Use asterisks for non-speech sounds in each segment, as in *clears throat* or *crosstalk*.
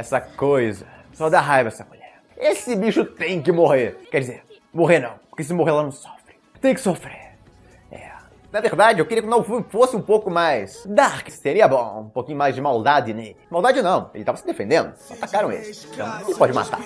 essa coisa. Só dá raiva essa mulher. Esse bicho tem que morrer. Quer dizer, morrer não, porque se morrer ela não sofre. Tem que sofrer. Na verdade, eu queria que o filme fosse um pouco mais dark. Seria bom, um pouquinho mais de maldade nele. Maldade não, ele tava se defendendo. Atacaram ele. Então, ele pode matar.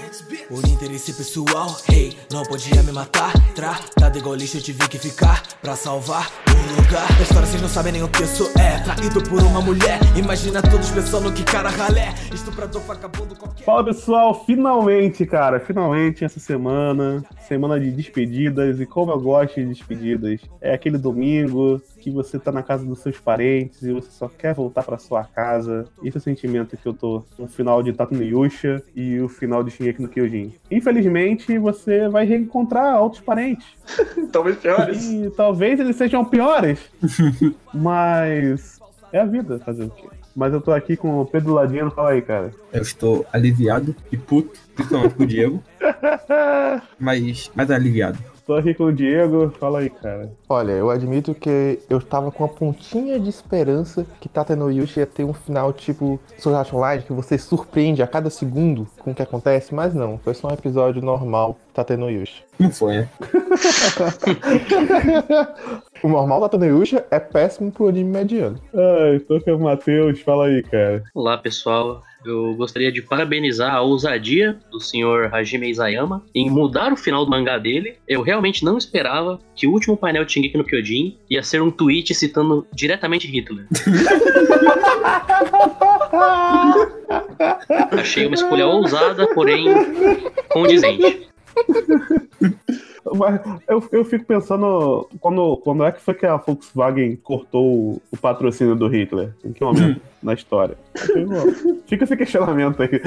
Por interesse pessoal, hey, não podia me matar. Tratado igual lixo, eu tive que ficar pra salvar um lugar. A história vocês não sabem nem o que eu sou. É traído por uma mulher. Imagina todos pensando que cara ralé. Estuprador, vagabundo, qualquer. Fala pessoal, finalmente, cara, finalmente essa semana. Semana de despedidas. E como eu gosto de despedidas, é aquele domingo domingo que você tá na casa dos seus parentes e você só quer voltar para sua casa. Esse é o sentimento que eu tô no final de Tatu no Yusha e o final de Shingeki no Kyojin. Infelizmente, você vai reencontrar outros parentes. *laughs* talvez piores. E talvez eles sejam piores. *laughs* mas é a vida fazer o quê? Mas eu tô aqui com o Pedro Ladino, fala aí, cara. Eu estou aliviado e puto, principalmente com o Diego. *laughs* mas mais aliviado. Tô aqui com o Diego, fala aí, cara. Olha, eu admito que eu tava com uma pontinha de esperança que Tata no Yushi ia ter um final tipo Sword Art Online, que você surpreende a cada segundo com o que acontece, mas não, foi só um episódio normal Tata no Yushi. Não foi, né? *laughs* o normal Tata no Yushi é péssimo pro anime mediano. Ai, tô com o Matheus, fala aí, cara. Olá, pessoal. Eu gostaria de parabenizar a ousadia do senhor Hajime Isayama em mudar o final do mangá dele. Eu realmente não esperava que o último painel de Shingeki no Kyojin ia ser um tweet citando diretamente Hitler. *laughs* Achei uma escolha ousada, porém condizente. *laughs* Mas eu, eu fico pensando, quando, quando é que foi que a Volkswagen cortou o, patrocínio do Hitler? Em que momento na história? Fica esse questionamento aí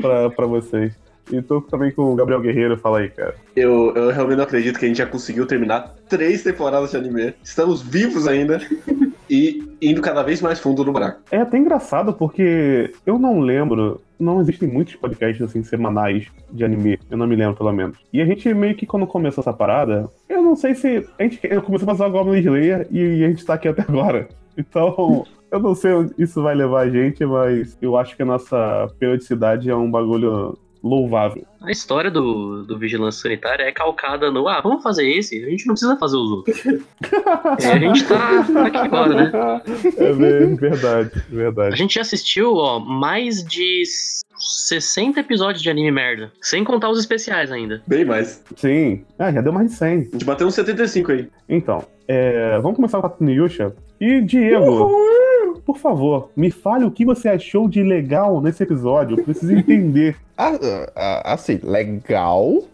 pra, pra vocês. E tô também com o Gabriel Guerreiro, fala aí, cara. Eu, eu realmente não acredito que a gente já conseguiu terminar três temporadas de anime. Estamos vivos ainda e indo cada vez mais fundo no buraco. É até engraçado porque eu não lembro, não existem muitos podcasts assim semanais de anime, eu não me lembro pelo menos. E a gente meio que quando começou essa parada, eu não sei se a gente começou a fazer o Goblin Slayer e a gente tá aqui até agora. Então, eu não sei onde isso vai levar a gente, mas eu acho que a nossa periodicidade é um bagulho louvável. A história do, do vigilância sanitária é calcada no ah, vamos fazer esse, a gente não precisa fazer os outros. é, a gente tá aqui agora, né? É verdade, verdade. A gente já assistiu, ó, mais de 60 episódios de anime merda. Sem contar os especiais ainda. Bem mais. Sim. Ah, já deu mais de 100. A gente bateu uns 75 aí. Então, é, vamos começar com a Yusha. E Diego. Uhul! Por favor, me fale o que você achou de legal nesse episódio. Eu preciso entender. *laughs* ah, ah, assim, legal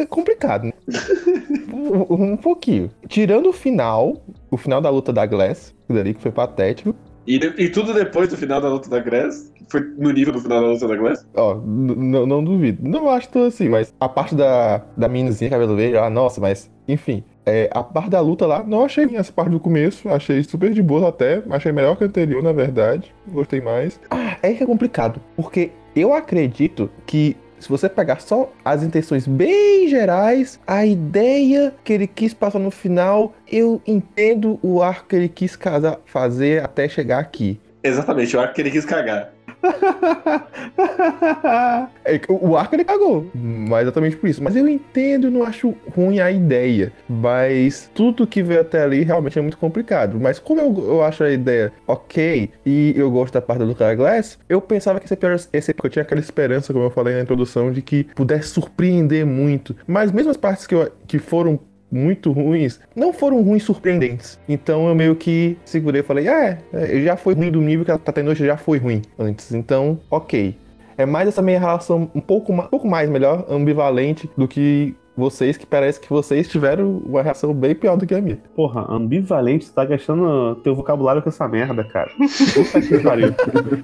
é complicado, né? *laughs* um, um, pouquinho. Tirando o final, o final da luta da Glass, que foi patético. E, e tudo depois do final da luta da Glass? Foi no nível do final da luta da Glass? Ó, não duvido. Não acho tão assim, mas a parte da, da meninazinha cabelo verde, ah, nossa, mas enfim. É, a parte da luta lá, não achei essa parte do começo, achei super de boa até, achei melhor que a anterior, na verdade, gostei mais. Ah, é que é complicado, porque eu acredito que se você pegar só as intenções bem gerais, a ideia que ele quis passar no final, eu entendo o arco que ele quis fazer até chegar aqui. Exatamente, o arco que ele quis cagar. É o arco ele cagou, mas exatamente por isso. Mas eu entendo, não acho ruim a ideia. Mas tudo que veio até ali realmente é muito complicado. Mas como eu, eu acho a ideia ok e eu gosto da parte do Lucas Glass, eu pensava que esse episódio, esse, eu tinha aquela esperança, como eu falei na introdução, de que pudesse surpreender muito. Mas mesmo as partes que, eu, que foram muito ruins, não foram ruins surpreendentes. Então eu meio que segurei e falei, ah, é, já foi ruim do nível que a Tatenoshi já foi ruim antes. Então, ok. É mais essa minha relação um pouco, um pouco mais melhor, ambivalente do que vocês, que parece que vocês tiveram uma reação bem pior do que a minha. Porra, ambivalente, você tá gastando teu vocabulário com essa merda, cara. Puta que pariu.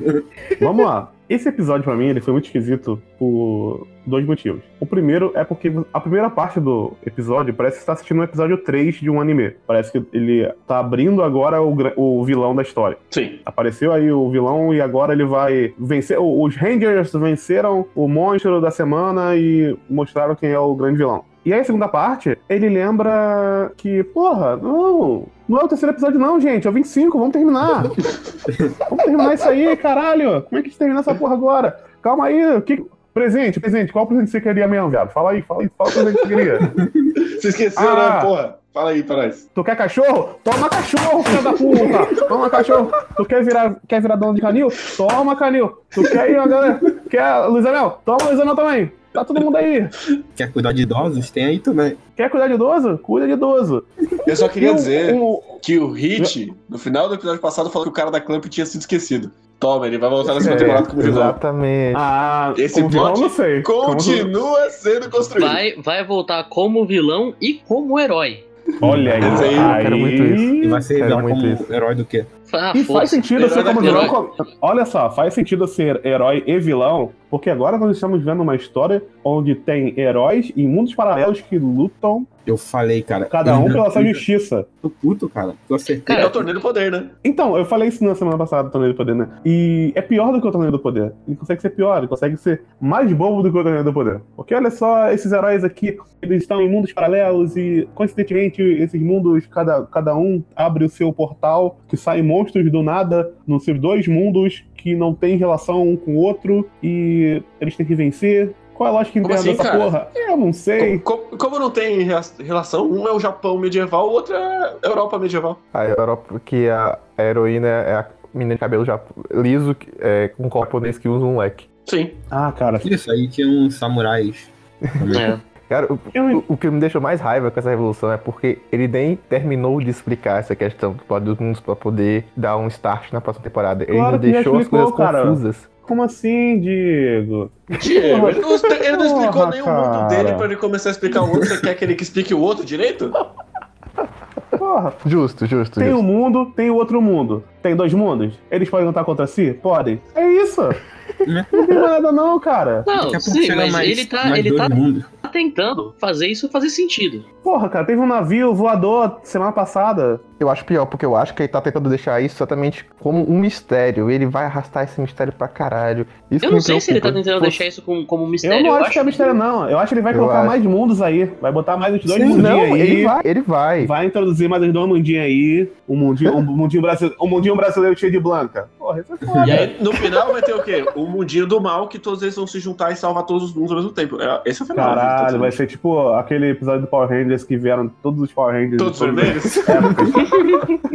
*laughs* Vamos lá. Esse episódio, pra mim, ele foi muito esquisito por dois motivos. O primeiro é porque a primeira parte do episódio parece que está assistindo um episódio 3 de um anime. Parece que ele tá abrindo agora o, o vilão da história. Sim. Apareceu aí o vilão e agora ele vai vencer. Os Rangers venceram o monstro da semana e mostraram quem é o grande vilão. E aí a segunda parte, ele lembra que, porra, não, não é o terceiro episódio não, gente, é o 25, vamos terminar. *laughs* vamos terminar isso aí, caralho. Como é que a gente termina essa porra agora? Calma aí, o que... Presente, presente, qual presente você queria mesmo, viado? Fala aí, fala aí, o presente você queria. *laughs* Você esqueceu, Ah. né, porra? Fala aí pra nós. Tu quer cachorro? Toma cachorro, filho da puta! Toma cachorro! Tu quer virar, quer virar dono de canil? Toma canil! Tu quer ir, galera? Quer Luizanel? Toma Luizanel também! Tá todo mundo aí! Quer cuidar de idosos? Tem aí também. Quer cuidar de idoso? Cuida de idoso! Eu só queria um- dizer um- que o Hit, no final do episódio passado, falou que o cara da Clamp tinha sido esquecido. Toma, ele vai voltar na segunda É, temporada como vilão. exatamente. Ah, Esse como vilão, não sei. Como- Continua sendo construído. Vai, vai voltar como vilão e como herói. Olha aí. Aí... quero muito isso. E vai ser como isso. herói do quê? Ah, E faz sentido ser como vilão. herói. Olha só, faz sentido ser herói e vilão, porque agora nós estamos vendo uma história onde tem heróis em mundos paralelos que lutam, Eu falei, cara. cada um pela sua justiça. Tô puto, cara. Eu acertei. É o torneio do poder, né? Então, eu falei isso na semana passada do Torneio do Poder, né? E é pior do que o Torneio do Poder. Ele consegue ser pior, ele consegue ser mais bobo do que o Torneio do Poder. Porque olha só, esses heróis aqui, eles estão em mundos paralelos e, coincidentemente, esses mundos, cada, cada um abre o seu portal, que saem monstros do nada nos seus dois mundos que não tem relação um com o outro e eles têm que vencer. Qual é a lógica interna assim, dessa cara? porra? Eu não sei. Como, como- como não tem relação, um é o Japão medieval, o outro é a Europa medieval. A Europa, que a, a heroína é a menina de cabelo já liso, é, com um corpo japonês que usa um leque. Sim. Ah, cara. Isso aí tinha uns samurais. É. Cara, o, Eu- o- o que me deixou mais raiva com essa revolução é porque ele nem terminou de explicar essa questão dos mundos pra poder dar um start na próxima temporada. Ele Claro deixou as explicou, coisas cara. confusas. Como assim, Diego? Diego, ele não, ele não explicou Porra, nem o mundo cara. dele pra ele começar a explicar o outro. Você quer que ele explique o outro direito? Porra. Justo, justo, Tem justo. um mundo, tem o outro mundo. Tem dois mundos? Eles podem lutar contra si? Podem. É isso. Não tem mais nada não, cara. Não, sim, mas mais, ele tá, mais ele tá mundos. tentando fazer isso fazer sentido. Porra, cara, teve um navio voador semana passada. Eu acho pior, porque eu acho que ele tá tentando deixar isso exatamente como um mistério. Ele vai arrastar esse mistério pra caralho. Isso Eu que não sei se ele tá preocupa. tentando deixar isso como, como um mistério. eu não acho, que é mistério, não. Eu acho que ele vai Eu colocar acho. mais mundos aí. Vai botar mais os dois Sim, mundinhos não, aí. ele vai, ele vai. Vai introduzir mais os dois mundinhos aí. Um mundinho, um mundinho, brasile... um mundinho brasileiro cheio de blanca. Porra, isso é foda. E aí, no final, vai ter o quê? O mundinho do mal, que todos eles vão se juntar e salvar todos os mundos ao mesmo tempo. É, esse é o final. Caralho, vai ser tipo aquele episódio do Power Rangers que vieram todos os Power Rangers. Todos vermelhos? épocas. *laughs*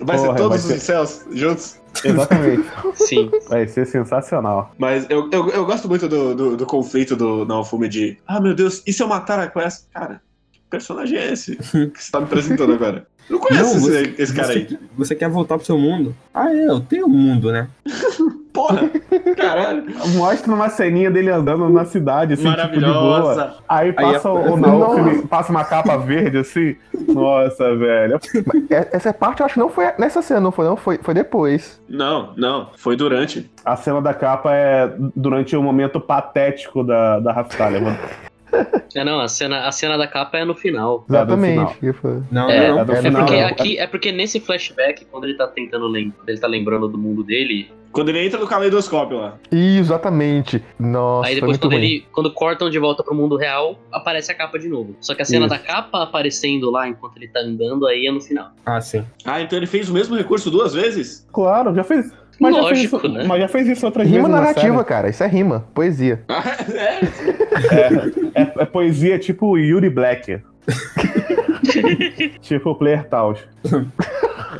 Vai ser Porra, todos vai os ser- céus juntos? Exatamente. Sim. Vai ser sensacional. Mas eu, eu, eu gosto muito do, do, do conflito do Naofumi de Ah, meu Deus, e se eu matar a Quest? Cara, que personagem é esse que você tá me apresentando agora? Não conheço Não, esse, você- esse cara você, aí. você quer voltar pro seu mundo? Ah, é, eu tenho um mundo, né? *laughs* Porra, caralho. Mostra uma ceninha dele andando na cidade, assim, tipo, de boa. Maravilhosa. Aí passa Aí, o Naoki, passa uma capa verde, assim. Nossa, velho. É- Essa parte eu acho que não foi nessa cena, não foi não, foi, foi depois. Não, não, foi durante. A cena da capa é durante o momento patético da, da Raftalha, mano. É, não, a cena, a cena da capa é no final. Exatamente. que foi. Não, É, não, é É final, porque não. aqui, é porque nesse flashback, quando ele tá tentando lembrar, ele tá lembrando do mundo dele, Quando ele entra no caleidoscópio lá. Exatamente. Nossa, aí depois muito quando ruim. ele. Quando cortam de volta pro mundo real, aparece a capa de novo. Só que a cena Isso. da capa aparecendo lá enquanto ele tá andando aí é no final. Ah, sim. Ah, então ele fez o mesmo recurso duas vezes? Claro, já fez. Mas, já fez Lógico, isso, né? mas já fez isso outras Rima vezes. na narrativa, série. cara. Isso é rima. Poesia. *laughs* É? É, é, é poesia tipo Yuri Black. *laughs* tipo Player Taos.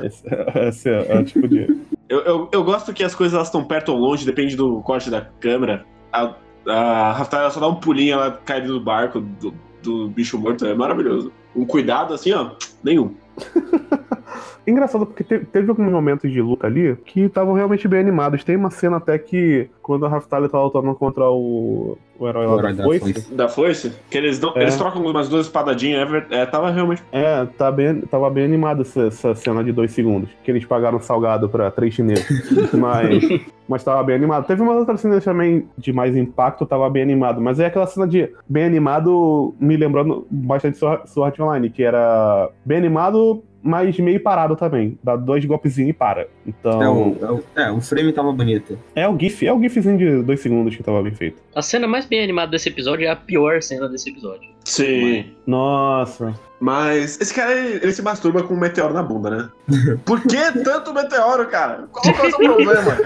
Esse, esse é, é o tipo de. Eu, eu, eu gosto que as coisas estão perto ou longe, depende do corte da câmera. A, a Raftalia só dá um pulinho, ela cai do barco do, do bicho morto, é maravilhoso. Um cuidado assim, ó, nenhum. *laughs* Engraçado, porque te- teve alguns momentos de luta ali que estavam realmente bem animados. Tem uma cena até que, quando a Raftalia tá lutando contra o, o herói lá O herói da da foice, foice. Da foice, que eles, dão, É. eles trocam umas duas espadadinhas, é, é, tava realmente. É, tá bem, tava bem animada essa, essa cena de dois segundos. Que eles pagaram salgado pra três chineses. *laughs* mas, mas tava bem animado. Teve umas outras cenas também de mais impacto, tava bem animado. Mas é aquela cena de bem animado, me lembrando bastante Sword Online, que era bem animado, mas meio parado também. Dá dois golpezinhos e para. Então. É, o, é, o, é, o frame tava bonito. É o GIF, é o GIFzinho de dois segundos que tava bem feito. A cena mais bem animado desse episódio é a pior cena desse episódio. Sim. Nossa. Mas esse cara, ele, ele se masturba com um meteoro na bunda, né? *laughs* Por que tanto meteoro, cara? Qual que é o seu problema?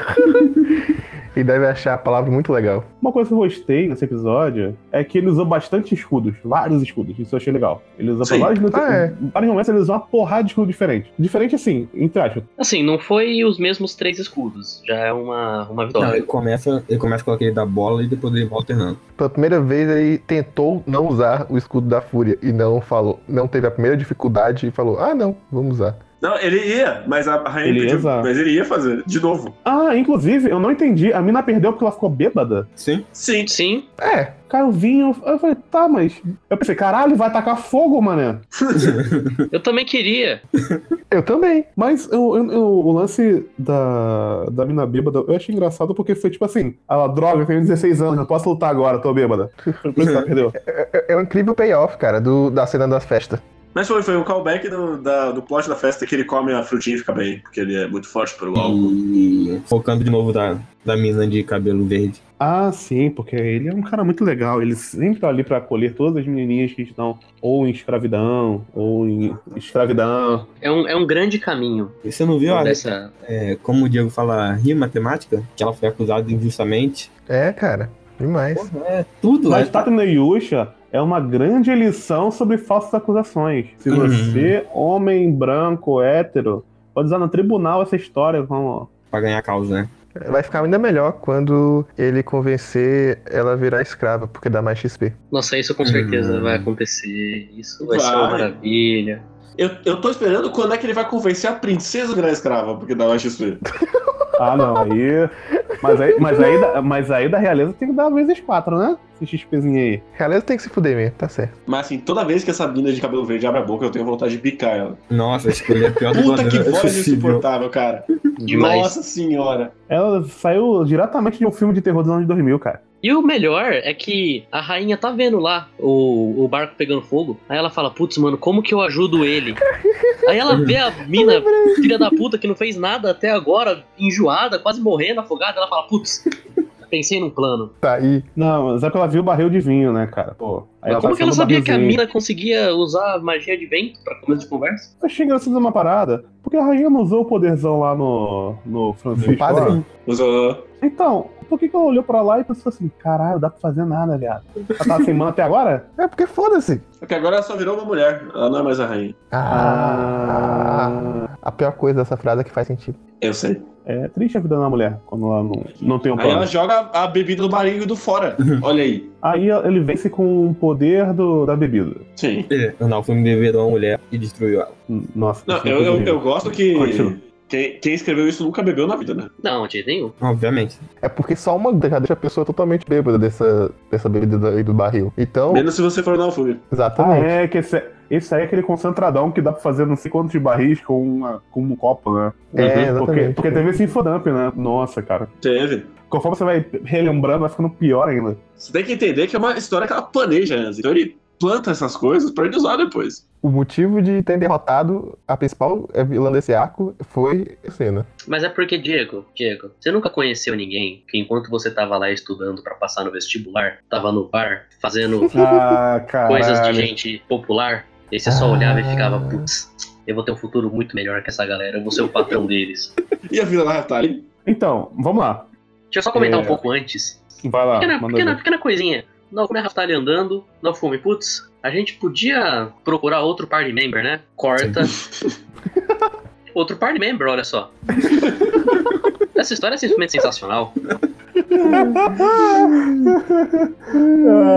*laughs* E deve achar a palavra muito legal. Uma coisa que eu gostei nesse episódio é que ele usou bastante escudos, vários escudos. Isso eu achei legal. Ele usou Sim. vários, Ah, é. vários momentos, ele usou uma porrada de escudo diferente. Diferente assim, entre aspas. Assim, não foi os mesmos três escudos. Já é uma, uma Não, vitória. ele começa, ele começa com aquele da bola e depois ele vai alternando. Pela primeira vez ele tentou não usar o escudo da fúria e não falou, não teve a primeira dificuldade e falou: "Ah, não, vamos usar". Não, ele ia, mas a rainha Ele ia pediu, usar. mas ele ia fazer, de novo. Ah, inclusive, eu não entendi. A mina perdeu porque ela ficou bêbada. Sim. Sim. Sim, É, Caiu vinho. Eu falei, tá, mas. Eu pensei, caralho, vai tacar fogo, mané. *laughs* eu também queria. eu também. Mas eu- eu- eu- o lance da, da mina bêbada, eu achei engraçado porque foi tipo assim: ela, droga, eu tenho 16 anos, não posso lutar agora, tô bêbada. *laughs* Por isso ela perdeu. É, é um incrível payoff, cara, do, da cena das festas. Mas foi, foi um callback do, da- do plot da festa que ele come a frutinha e fica bem, porque ele é muito forte pelo álcool. E focando de novo da, da mina de cabelo verde. Ah, sim, porque ele é um cara muito legal. Ele sempre tá ali pra acolher todas as menininhas que estão ou em escravidão, ou em escravidão. É um, é um grande caminho E você não viu, olha, dessa. é, como o Diego fala, rir matemática, que ela foi acusada injustamente. É, cara, demais. Porra, é tudo, Mas é, Tata no Yusha é uma grande lição sobre falsas acusações. Se Uhum. você, homem branco, hétero, pode usar no tribunal essa história como. pra ganhar causa, né? Vai ficar ainda melhor quando ele convencer ela a virar escrava, porque dá mais XP. Nossa, isso com certeza Hum. vai acontecer. Isso vai, ser uma Vai. maravilha. Eu, eu tô esperando quando é que ele vai convencer a princesa a virar escrava, porque dá mais XP. Ah, não, aí. Mas aí, mas aí, da- mas aí da realeza tem que dar vezes quatro, né? Esse XPzinho aí. Realeza tem que se fuder mesmo, tá certo. Mas assim, toda vez que essa mina de cabelo verde abre a boca, eu tenho vontade de picar ela. Nossa, escolher a pior *laughs* Puta que dubladora voz insuportável, cara. *laughs* Demais. Nossa senhora. Ela saiu diretamente de um filme de terror dos anos 2000, cara. E o melhor é que a rainha tá vendo lá o, o barco pegando fogo. Aí ela fala, putz, mano, como que eu ajudo ele? Aí ela vê a *laughs* mina, filha da puta, que não fez nada até agora, enjoada, quase morrendo, afogada. Ela fala, putz, pensei num plano. Tá aí. Não, mas é porque ela viu o barril de vinho, né, cara? Pô. Aí Mas como que ela sabia que a mina conseguia usar magia de vento pra começo de conversa? Eu achei engraçado uma parada, porque a rainha não usou o poderzão lá no, no Francisco. No padre? lá. Mas, ó, Então, por que, que ela olhou pra lá e pensou assim, caralho, dá pra fazer nada, viado? Ela tava sem mana até agora? É porque foda-se. Porque agora ela só virou uma mulher. Ela não é mais a rainha. Ah, a pior coisa dessa frase é que faz sentido. Eu sei. É triste a vida da mulher quando ela não, não tem um Aí plano. ela joga a bebida do barrigo do fora. Olha aí. Aí ele vence com o poder do, da bebida. Sim. É, Não, foi me beber uma mulher e destruiu ela. Nossa. Não, é eu, eu, eu gosto que Continua. quem, quem escreveu isso nunca bebeu na vida, né? Não, de nenhum. Obviamente. É porque só uma já deixa a pessoa totalmente bêbada dessa, dessa bebida aí do barril. Então, Menos se você for na fúria. Ah, exatamente. é, que esse, esse aí é aquele concentradão que dá pra fazer não sei quantos de barris com, uma, com um copo, né? É, Porque, exatamente. porque teve esse infodump, né? Nossa, cara. Teve. Conforme você vai relembrando, vai ficando pior ainda. Você tem que entender que é uma história que ela planeja antes. Então ele planta essas coisas pra ele usar depois. O motivo de ter derrotado a principal vilã desse arco foi a cena. Mas é porque, Diego, Diego, você nunca conheceu ninguém que enquanto você tava lá estudando pra passar no vestibular, tava no bar, fazendo *laughs* Ah, coisas de gente popular, e você só olhava e ficava, Ah. putz, eu vou ter um futuro muito melhor que essa galera, eu vou ser o patrão deles. *laughs* E a Vila da Raftali? Então, vamos lá. Deixa eu só comentar É. um pouco antes. Vai lá. Pequena, pequena, pequena coisinha. Naofumi Raftali andando, Naofumi, putz, a gente podia procurar outro party member, né? Corta. *laughs* outro party member, olha só. Essa história é simplesmente sensacional.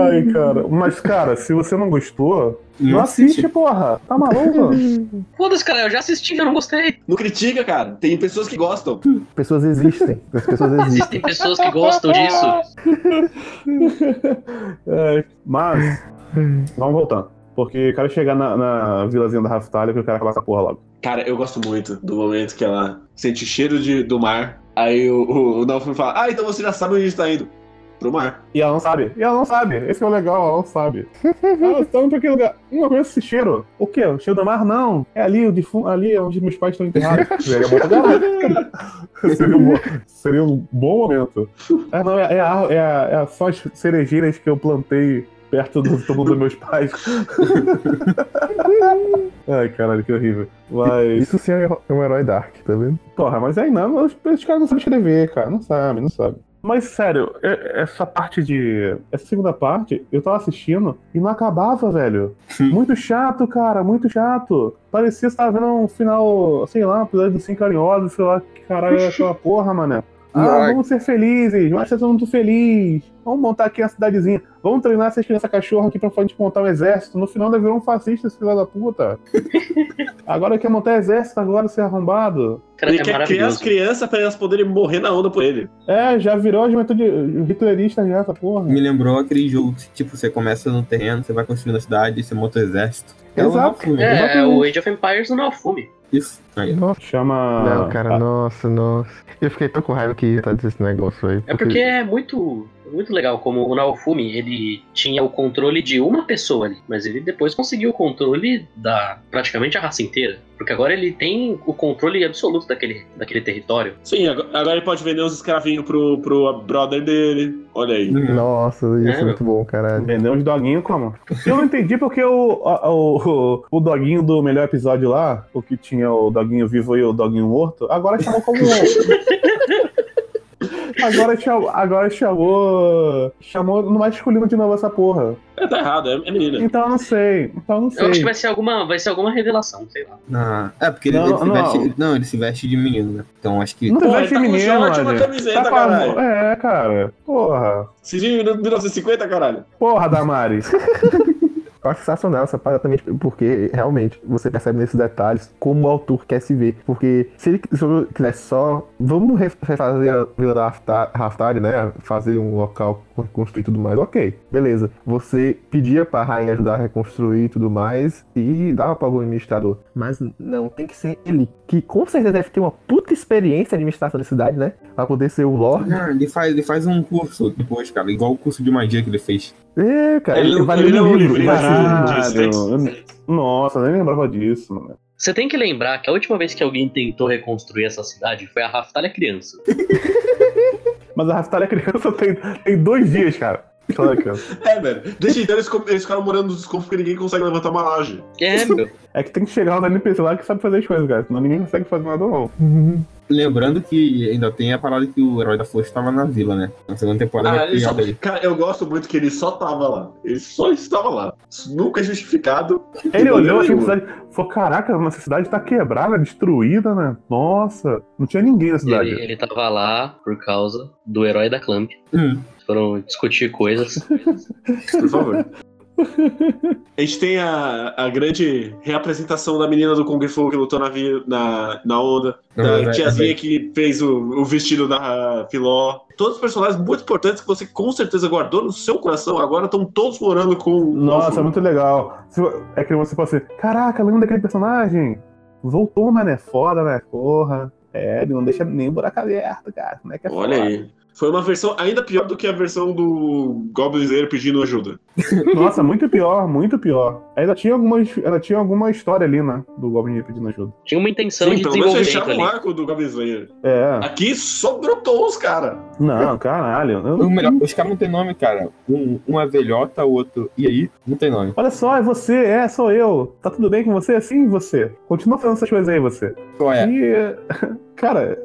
Ai, cara. Mas, cara, se você não gostou, não, assiste, porra. Tá maluco? *laughs* Foda-se, cara, eu já assisti, eu não gostei. Não critica, cara. Tem pessoas que gostam. Pessoas existem. As pessoas existem. Existem pessoas que gostam disso. *laughs* É, mas, vamos voltando. Porque eu quero chegar na, na vilazinha da Raftalha que eu quero acabar essa porra logo. Cara, eu gosto muito do momento que ela sente cheiro de, do mar. Aí o, o, o Naofumi fala: Ah, então você já sabe onde a gente tá indo. pro mar. E ela não sabe. E ela não sabe. Esse é o legal, ela não sabe. *laughs* Elas estão pra aquele lugar. Uma coisa esse cheiro. O quê? O cheiro do mar? Não. É ali, o defunto, ali é onde meus pais estão enterrados. *laughs* Seria *laughs* seria, um bom, seria um bom momento. É, não, é, é, a, é, a, é a- só as cerejeiras que eu plantei perto do *laughs* túmulo dos meus pais. *laughs* Ai, caralho, que horrível. Mas. Isso sim é um herói dark, tá vendo? Porra, mas aí não, os, os caras não sabem escrever, cara. Não sabem, não sabem. Mas sério, é- essa parte de. Essa segunda parte, eu tava assistindo e não acabava, velho. *laughs* Muito chato, cara, muito chato. Parecia que você tava vendo um final, sei lá, um episódio do Cinco Carinhosos, sei lá, que caralho é aquela porra, mané. Ah, vamos ser felizes, mas vocês são muito felizes. Vamos montar aqui uma cidadezinha. Vamos treinar essas crianças cachorro aqui pra gente montar um exército. No final, ele virou um fascista, esse filho da puta. *laughs* agora quer montar exército, agora ser arrombado. Cara, Ele é quer criar as crianças pra elas poderem morrer na onda por ele. É, já virou a juventude hitlerista já, essa porra. Me lembrou aquele jogo que, tipo, você começa no terreno, você vai construindo a cidade, você monta o exército. É o Exato. É, é Exatamente. o Age of Empires no Naofumi. Isso. Aí. Nossa. Chama. Não, cara, Ah, nossa, nossa. Eu fiquei tão com raiva que ia estar desse negócio aí. É porque é muito, muito legal como o Naofumi, ele tinha o controle de uma pessoa ali, mas ele depois conseguiu o controle da praticamente a raça inteira. Porque agora ele tem o controle absoluto daquele, daquele território. Sim, agora ele pode vender uns escravinhos pro, pro brother dele. Olha aí. Nossa, isso é, É, muito bom, caralho. Vender uns doguinhos como? Eu não entendi porque o, o, o, doguinho do melhor episódio lá, o que tinha o doguinho vivo e o doguinho morto, agora chamou como. *laughs* agora chamou. Agora chamou. Chamou no masculino de novo essa porra. É, tá errado, é, é menina. Então eu não sei. Então eu não Eu acho que sei. vai ser alguma, vai ser alguma revelação, sei lá. Ah, é, porque ele, Não, ele se não. veste. Não, ele se veste de menino, né? Então acho que. Não Pô, veste ele tá com menino, short e uma camiseta, Tá com- caralho. É, cara. Porra. Se de 1950, caralho. Porra, Damares. *laughs* Eu acho sensacional essa parada também, porque realmente você percebe nesses detalhes como o autor quer se ver. Porque se ele, se ele quisesse só. Vamos ref- refazer a Vila da Rafta- Raftari, né? Fazer um local construir e tudo mais, ok. Beleza. Você pedia pra rainha ajudar a reconstruir e tudo mais. E dava pra algum administrador. Mas não, tem que ser ele. Que com certeza deve ter uma puta experiência de administração da cidade, né? Pra poder ser o Lorde. Não, ele faz, ele faz um curso depois, cara, igual o curso de magia que ele fez. É, cara, Ele ele, não- vai ler é um livro. eu- Nossa, eu nem lembrava disso, mano. Você tem que lembrar que a última vez que alguém tentou reconstruir essa cidade foi a Raftalha criança. *laughs* Mas a Raftalha criança tem, tem dois dias, cara. Criança. *laughs* É, velho. Desde então eles, eles ficaram morando nos descontos porque ninguém consegue levantar uma laje. É, meu. É que tem que chegar lá NPC lá que sabe fazer as coisas, cara. Senão ninguém consegue fazer nada, não. Lembrando que ainda tem a parada que o herói da força estava na vila, né? Na segunda temporada Ah, ele só- cara, eu gosto muito que ele só tava lá. Ele só estava lá. Isso nunca é justificado. Ele olhou assim, cidade. Falou: caraca, nossa cidade tá quebrada, destruída, né? Nossa, não tinha ninguém na cidade. Ele, ele tava lá por causa do herói da Clamp. Hum. Foram discutir coisas. Por favor. A gente tem a, a grande reapresentação da menina do Kung Fu que lutou na, vi- na, na onda, da vai- tiazinha vai- que fez o, o vestido da Filó. Todos os personagens muito importantes que você com certeza guardou no seu coração agora estão todos morando com. Nossa, é muito legal. É que você fala assim: caraca, lembra daquele personagem? Voltou, mano, é foda, né? Porra. É, ele não deixa nem o buraco aberto, cara. Como é que é Olha foda. aí. Foi uma versão ainda pior do que a versão do Goblin Slayer pedindo ajuda. *laughs* Nossa, muito pior, muito pior. Ainda tinha alguma, ainda tinha alguma história ali, né? Do Goblin pedindo ajuda. Tinha uma intenção Sim, de pelo menos fechava o arco do Goblin Slayer. É. Aqui só brotou os caras. Não, caralho. eu melhor, os caras não tem nome, cara. Um, um é velhota, o outro. E aí? Não tem nome. Olha só, é você, é, sou eu. Tá tudo bem com você? Sim, você. Continua fazendo essas coisas aí, você. Qual é? E, *laughs* cara,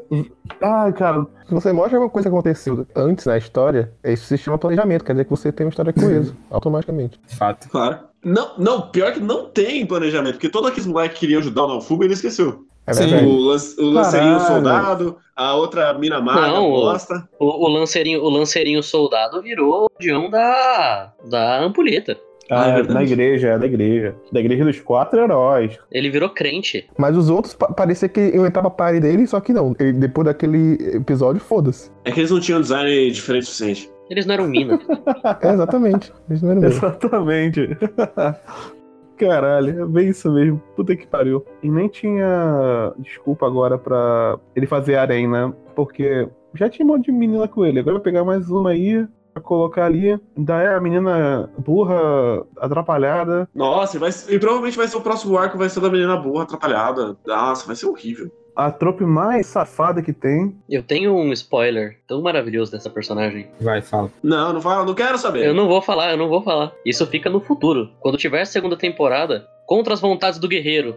ai, cara, Se você mostra alguma coisa que aconteceu antes na história, isso se chama planejamento, quer dizer que você tem uma história coesa, *laughs* automaticamente. Fato. Claro. Não, não, pior que não tem planejamento, porque todos aqueles moleques que queriam ajudar o Naofumi, ele esqueceu. É Sim. verdade. O, lance, o lanceirinho soldado, a outra mina o- bosta. O, o lanceirinho, o lanceirinho soldado virou o guardião da, da ampulheta. Ah, é verdade. da igreja, é da igreja. Da igreja dos quatro heróis. Ele virou crente. Mas os outros pa- parecia que eu entrava pra party dele, só que não. Ele- depois daquele episódio, foda-se. É que eles não tinham design diferente o suficiente. Eles não eram mina. *laughs* É, exatamente. Eles não eram mesmo. Exatamente. *laughs* Caralho, é bem isso mesmo. Puta que pariu. E nem tinha desculpa agora pra ele fazer harém, né? Porque já tinha um monte de menina com ele. Agora vai pegar mais uma aí. Colocar ali. É a menina burra, atrapalhada. Nossa, e, vai, e provavelmente vai ser o próximo arco, vai ser da menina burra, atrapalhada. Nossa, vai ser horrível. A trope mais safada que tem. Eu tenho um spoiler tão maravilhoso dessa personagem. Vai, fala. Não, não fala, não quero saber. Eu não vou falar, eu não vou falar. Isso fica no futuro. Quando tiver a segunda temporada, contra as vontades do guerreiro.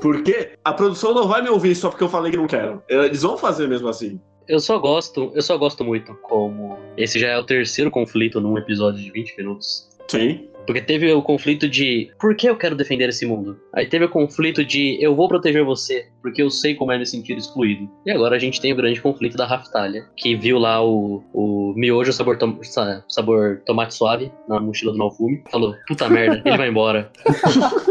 Porque a produção não vai me ouvir só porque eu falei que não quero. Eles vão fazer mesmo assim. Eu só gosto, eu só gosto muito como esse já é o terceiro conflito num episódio de 20 minutos. Sim. Porque teve o conflito de por que eu quero defender esse mundo? Aí teve o conflito de eu vou proteger você, porque eu sei como é me sentir excluído. E agora a gente tem o grande conflito da Raftalha, que viu lá o, o miojo sabor, tom- sa- sabor tomate suave na mochila do Malfume. Falou, puta merda, ele vai embora. *laughs*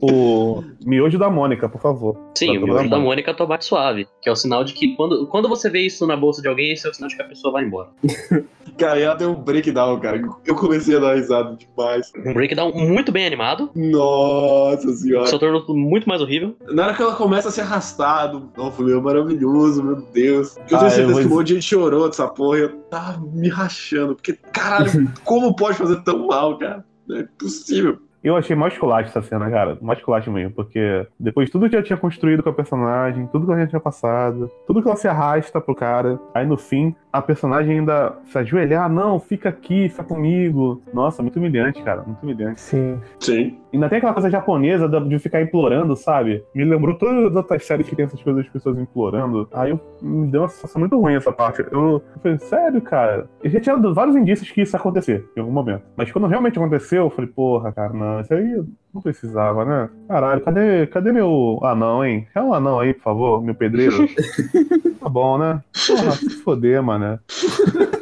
O miojo da Mônica, por favor. Sim, o miojo da Mônica tomate suave, que é o sinal de que quando, quando você vê isso na bolsa de alguém, esse é o sinal de que a pessoa vai embora. *laughs* Cara, ela deu um breakdown, cara. Eu comecei a dar risada demais. Um breakdown muito bem animado, Nossa senhora. só tornou tudo muito mais horrível. Na hora que ela começa a se arrastar, do... nossa, meu, maravilhoso, meu Deus. Eu Ah, tenho eu certeza vou que um monte de gente chorou dessa porra e eu tava me rachando. Porque, caralho, *laughs* como pode fazer tão mal, cara? Não é possível. Eu achei mais culache essa cena, cara. Mais culache mesmo, porque depois de tudo que eu tinha construído com a personagem, tudo que a gente tinha passado, tudo que ela se arrasta pro cara, aí no fim, a personagem ainda se ajoelhar, não, fica aqui, fica comigo. Nossa, muito humilhante, cara, muito humilhante. Sim. Sim. Ainda tem aquela coisa japonesa de ficar implorando, sabe? Me lembrou todas as outras séries que tem essas coisas das pessoas implorando. Aí eu, me deu uma sensação muito ruim essa parte. Eu, eu falei, sério, cara? Eu já tinha vários indícios que isso ia acontecer em algum momento. Mas quando realmente aconteceu, eu falei, porra, cara, não, isso aí não precisava, né? Caralho, cadê, cadê meu anão, hein? É um anão aí, por favor, meu pedreiro. *laughs* tá bom, né? Porra, se foder, mano.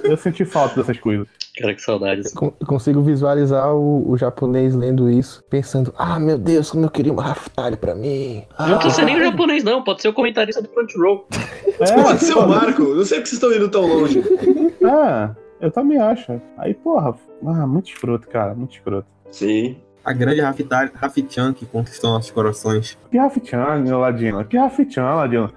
Eu senti falta dessas coisas. Cara, que saudades. Eu consigo visualizar o, o japonês lendo isso, pensando: ah, meu Deus, como eu queria uma Raftalha pra mim. Ah, Não precisa ser nem o *laughs* japonês, não. Pode ser o comentarista do Crunchyroll. É, Pode ser o Marco. Não sei porque vocês estão indo tão longe. *laughs* É, eu também acho. Aí, porra, ah, muito escroto, cara, muito escroto. Sim. A grande Rafitian que conquistou nossos corações. Piaf-chan, Ladino. Piaf-chan, Ladino.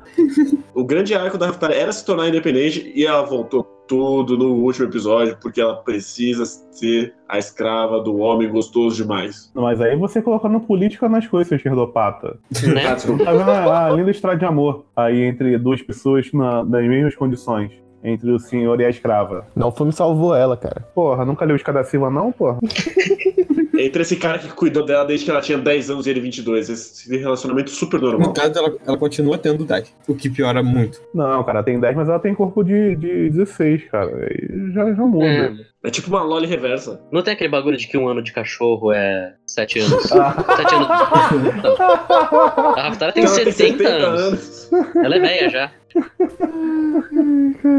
O grande arco da Raftalia era se tornar independente e ela voltou tudo no último episódio porque ela precisa ser a escrava do homem gostoso demais. Mas aí você colocando política nas coisas, seu esquerdopata. Né? Tá vendo a, a linda estrada de amor aí entre duas pessoas na- nas mesmas condições. Entre o senhor e a escrava. Não, o filme salvou ela, cara. Porra, nunca leu Escada Silva, não, porra? *laughs* Entre esse cara que cuidou dela desde que ela tinha 10 anos e ele 22. Esse relacionamento super No normal. caso, ela, ela continua tendo 10, o que piora muito. Não, cara, tem 10, mas ela tem corpo de, de 16, cara. Aí já, já muda. É, É tipo uma loli reversa. não tem aquele bagulho de que um ano de cachorro é sete anos. Ah. *laughs* Sete anos. *laughs* Não. A Raftalia tem Ela 70, anos. Ela é velha já.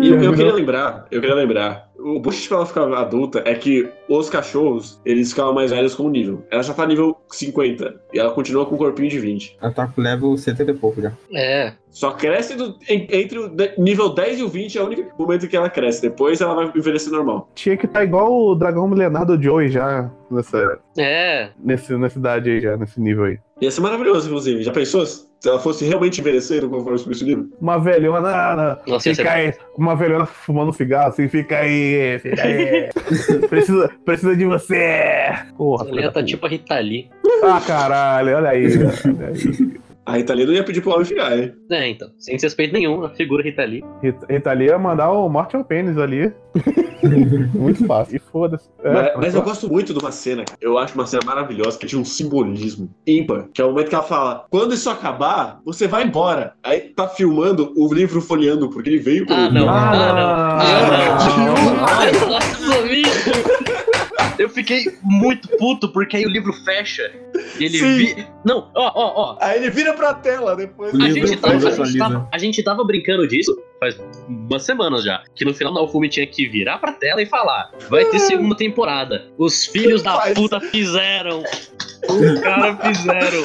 E eu, eu queria lembrar, eu queria lembrar. O bullshit pra ela ficar adulta é que os cachorros, eles ficavam mais velhos com o nível. Ela já tá nível 50 e ela continua com um corpinho de 20. Ela tá com level 70 e pouco já. É. Só cresce do- en- entre o nível 10 e o 20 é o único momento que ela cresce. Depois ela vai envelhecer normal. Tinha que estar igual o dragão milenar do Joey já nessa, É. nesse, nessa idade aí, já, nesse nível aí. Ia ser maravilhoso, inclusive. Já pensou se ela fosse realmente envelhecendo conforme o nível? Uma velhona, Nossa, ia ser fica aí, uma velhona fumando cigarro, assim, fica aí, fica aí. *laughs* precisa, precisa de você. Porra, Ela tá tipo a Rita Lee. Ah, caralho, olha aí. olha aí. *laughs* A Itália não ia pedir pro homem ficar, hein? É, então. Sem respeito nenhum, a figura Rita Lee. Rita, Rita Lee ia mandar o morte ao pênis ali. *laughs* Muito fácil. E foda-se. É, mas, mas eu gosto muito de uma cena, cara. eu acho uma cena maravilhosa, que tinha um simbolismo ímpar, que é o momento que ela fala: quando isso acabar, você vai embora. Aí tá filmando o livro folheando, porque ele veio com Ah, não. Ah, Ah, não. não. *laughs* Ah, não. Nossa, bicho. Eu fiquei muito puto porque aí o livro fecha. E ele Sim. vi... Não, ó, ó, ó. Aí ele vira pra tela depois. A livro gente, tava, a, gente tava, a gente tava brincando disso faz umas semanas já. Que no final da Alfume tinha que virar pra tela e falar: vai ter segunda temporada. Os filhos da Faz. puta fizeram. Os caras fizeram.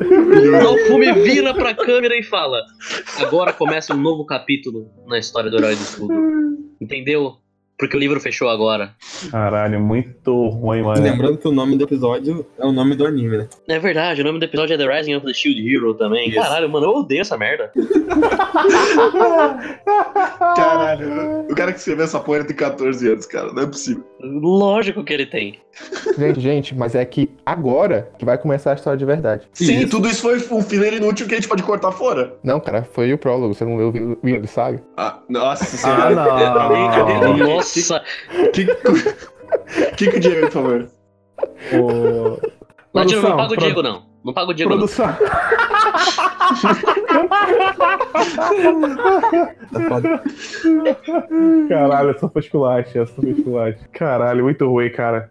O Alfume vira pra câmera e fala: agora começa um novo capítulo na história do Herói do Escudo. Entendeu? Porque o livro fechou agora. Caralho, muito ruim, mano. lembrando que o nome do episódio é o nome do anime, né? É verdade, o nome do episódio é The Rising of the Shield Hero também. Isso. Caralho, mano, eu odeio essa merda. *laughs* Caralho, o cara que escreveu essa porra tem 14 anos, cara. Não é possível. Lógico que ele tem. Gente, gente, mas é que agora que vai começar a história de verdade. Sim, Isso. tudo isso foi um filler inútil que a gente pode cortar fora. Não, cara, foi o prólogo. Você não leu o Vinho de Saga? Ah, nossa Ah, senhora. não. Nossa, Que, que, que o Diego, por favor? Latino, não Produção, paga o pro- Diego, não. Não paga o Diego, não. Produção. Foda. *laughs* *laughs* Caralho, essa foi esculacha, essa foi esculacha. Caralho, muito ruim, cara.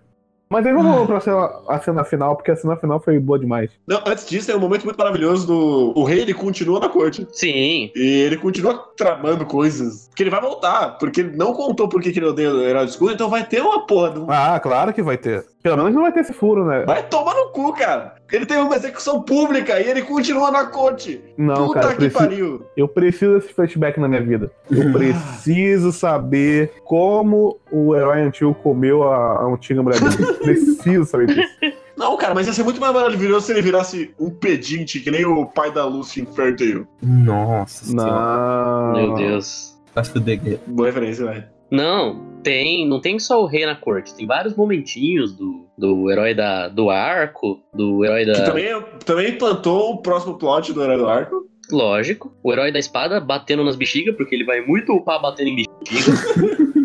Mas aí vamos pra cena, a cena final, porque a cena final foi boa demais. Não, antes disso, tem um momento muito maravilhoso do. O rei ele continua na corte. Sim. E ele continua tramando coisas. Porque ele vai voltar. Porque ele não contou por que ele odeia o herói do escudo, então vai ter uma porra. um- Ah, claro que vai ter. Pelo menos não vai ter esse furo, né? Vai tomar no cu, cara. Ele tem uma execução pública e ele continua na corte. Não, Puta cara, eu que preciso, pariu. eu preciso desse flashback na minha vida. Eu preciso saber como o herói antigo comeu a, a antiga mulher dele. *laughs* preciso saber disso. Não, cara, mas ia ser muito mais maravilhoso se ele virasse um pedinte, que nem o pai da Lucy em Fairy Tail. Nossa senhora. Não. Meu Deus. Se fuder, guerreiro. Boa referência, velho. Não, tem. Não tem só o rei na corte. Tem vários momentinhos do, do herói da, do arco, do herói Que da. também, também plantou o próximo plot do Herói do Arco. Lógico. O herói da espada batendo nas bexigas, porque ele vai muito upar batendo em bexiga.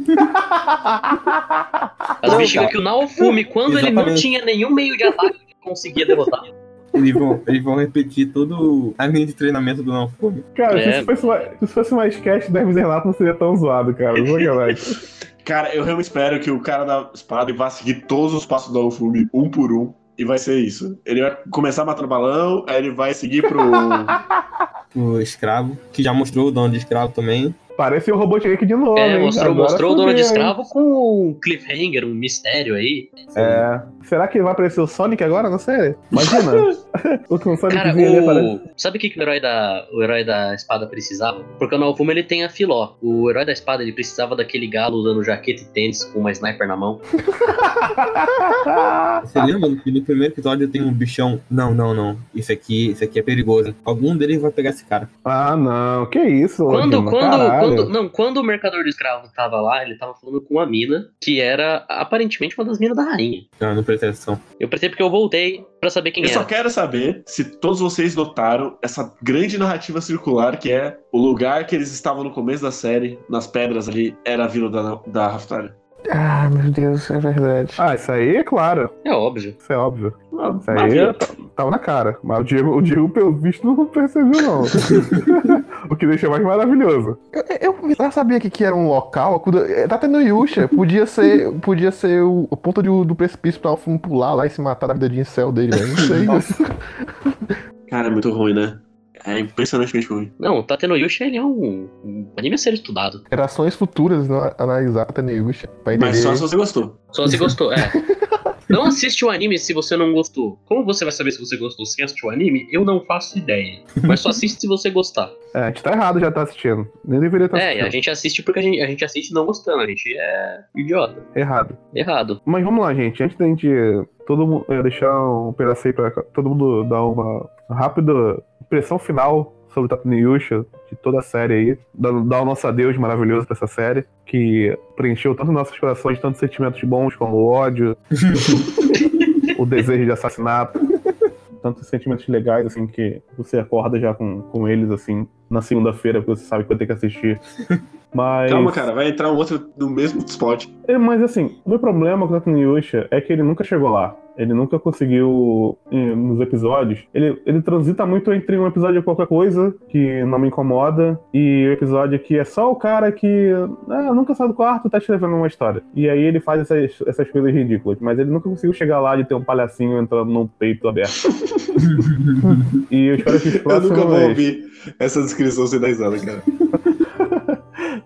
*laughs* As bexigas que o Naofumi, quando ele não Exatamente. tinha nenhum meio de ataque, ele conseguia derrotar. Eles vão, eles vão repetir todo a linha de treinamento do Naofumi. Cara, se É. isso fosse uma, se isso fosse uma sketch da Hermes Renato, não seria tão zoado, cara. *laughs* Cara, eu realmente espero que o cara da espada vá seguir todos os passos do Alfume, um por um. E vai ser isso. Ele vai começar matando balão, aí ele vai seguir pro. *laughs* O escravo, que já mostrou o dono de escravo também. Parece o Robotnik de novo, É, hein? mostrou, Agora mostrou o dono de hein? escravo com um cliffhanger, um mistério aí. É. Será que vai aparecer o Sonic agora na série? Imagina. *laughs* *laughs* o que um Cara, Soniczinho ali aparece. o... sabe o que, que o, herói da... o herói da espada precisava? Porque o Naofumi ele tem a filó. O herói da espada ele precisava daquele galo usando jaqueta e tênis com uma sniper na mão. *laughs* Você lembra que no primeiro episódio tem um bichão? Não, não, não. Isso aqui, isso aqui é perigoso. Algum deles vai pegar esse cara. Ah, não. Que isso, Quando, quando, caralho. Quando, não, quando o mercador de escravo tava lá, ele tava falando com uma mina que era aparentemente uma das minas da rainha. Não, não presta atenção. Eu pensei porque eu voltei pra saber quem Eu só era. quero saber se todos vocês notaram essa grande narrativa circular que é o lugar que eles estavam no começo da série, nas pedras ali, era a vila da, da Raftalia. Ah, meu Deus, é verdade. Ah, isso aí é claro. É óbvio. Isso é óbvio. Ah, Isso aí tá- tava na cara. Mas o Diego, o Diego pelo visto, não percebeu, não. *laughs* o que deixa mais maravilhoso. Eu, eu já sabia que, que era um local. quando- eh, Tá tendo Yusha. Podia ser, podia ser o, o ponto de- do precipício pra Alfum pular lá e se matar da vida de incel dele, velho. Não sei. *laughs* Cara, é muito ruim, né? É impressionantemente ruim. Não, o Tateno Yusha ele é um, um anime a ser estudado. Gerações futuras não, analisar tá tendo Yusha. Pra entender. Mas só se você gostou. Só se gostou, é. *laughs* Não assiste o anime se você não gostou. Como você vai saber se você gostou sem assistir o anime? Eu não faço ideia. Mas só assiste se você gostar. É, a gente tá errado já tá assistindo. Nem deveria estar É, e assistindo. a gente assiste porque a gente, a gente assiste não gostando. A gente é idiota. Errado. Errado. Mas vamos lá, gente. Antes da gente todo mundo, eh, deixar um pedaço aí pra todo mundo dar uma rápida impressão final sobre o Tatooine Yusha, de toda a série aí. Dar o nosso adeus maravilhoso pra essa série, que preencheu tanto nossos corações, tantos sentimentos bons como o ódio, *laughs* o desejo de assassinato. Tantos sentimentos legais, assim, que você acorda já com, com eles, assim, na segunda-feira, porque você sabe que vai ter que assistir. Mas... Calma, cara, vai entrar um outro no mesmo spot. É, mas assim, o meu problema com o Yusha é que ele nunca chegou lá. Ele nunca conseguiu, nos episódios, ele, ele transita muito entre um episódio de qualquer coisa, que não me incomoda, e o episódio que é só o cara que ah, nunca sai do quarto e tá escrevendo uma história. E aí ele faz essas, essas coisas ridículas, mas ele nunca conseguiu chegar lá de ter um palhacinho entrando num peito aberto. *laughs* e eu espero que os Eu próximos... nunca vou ouvir essa descrição sem dar risada, cara.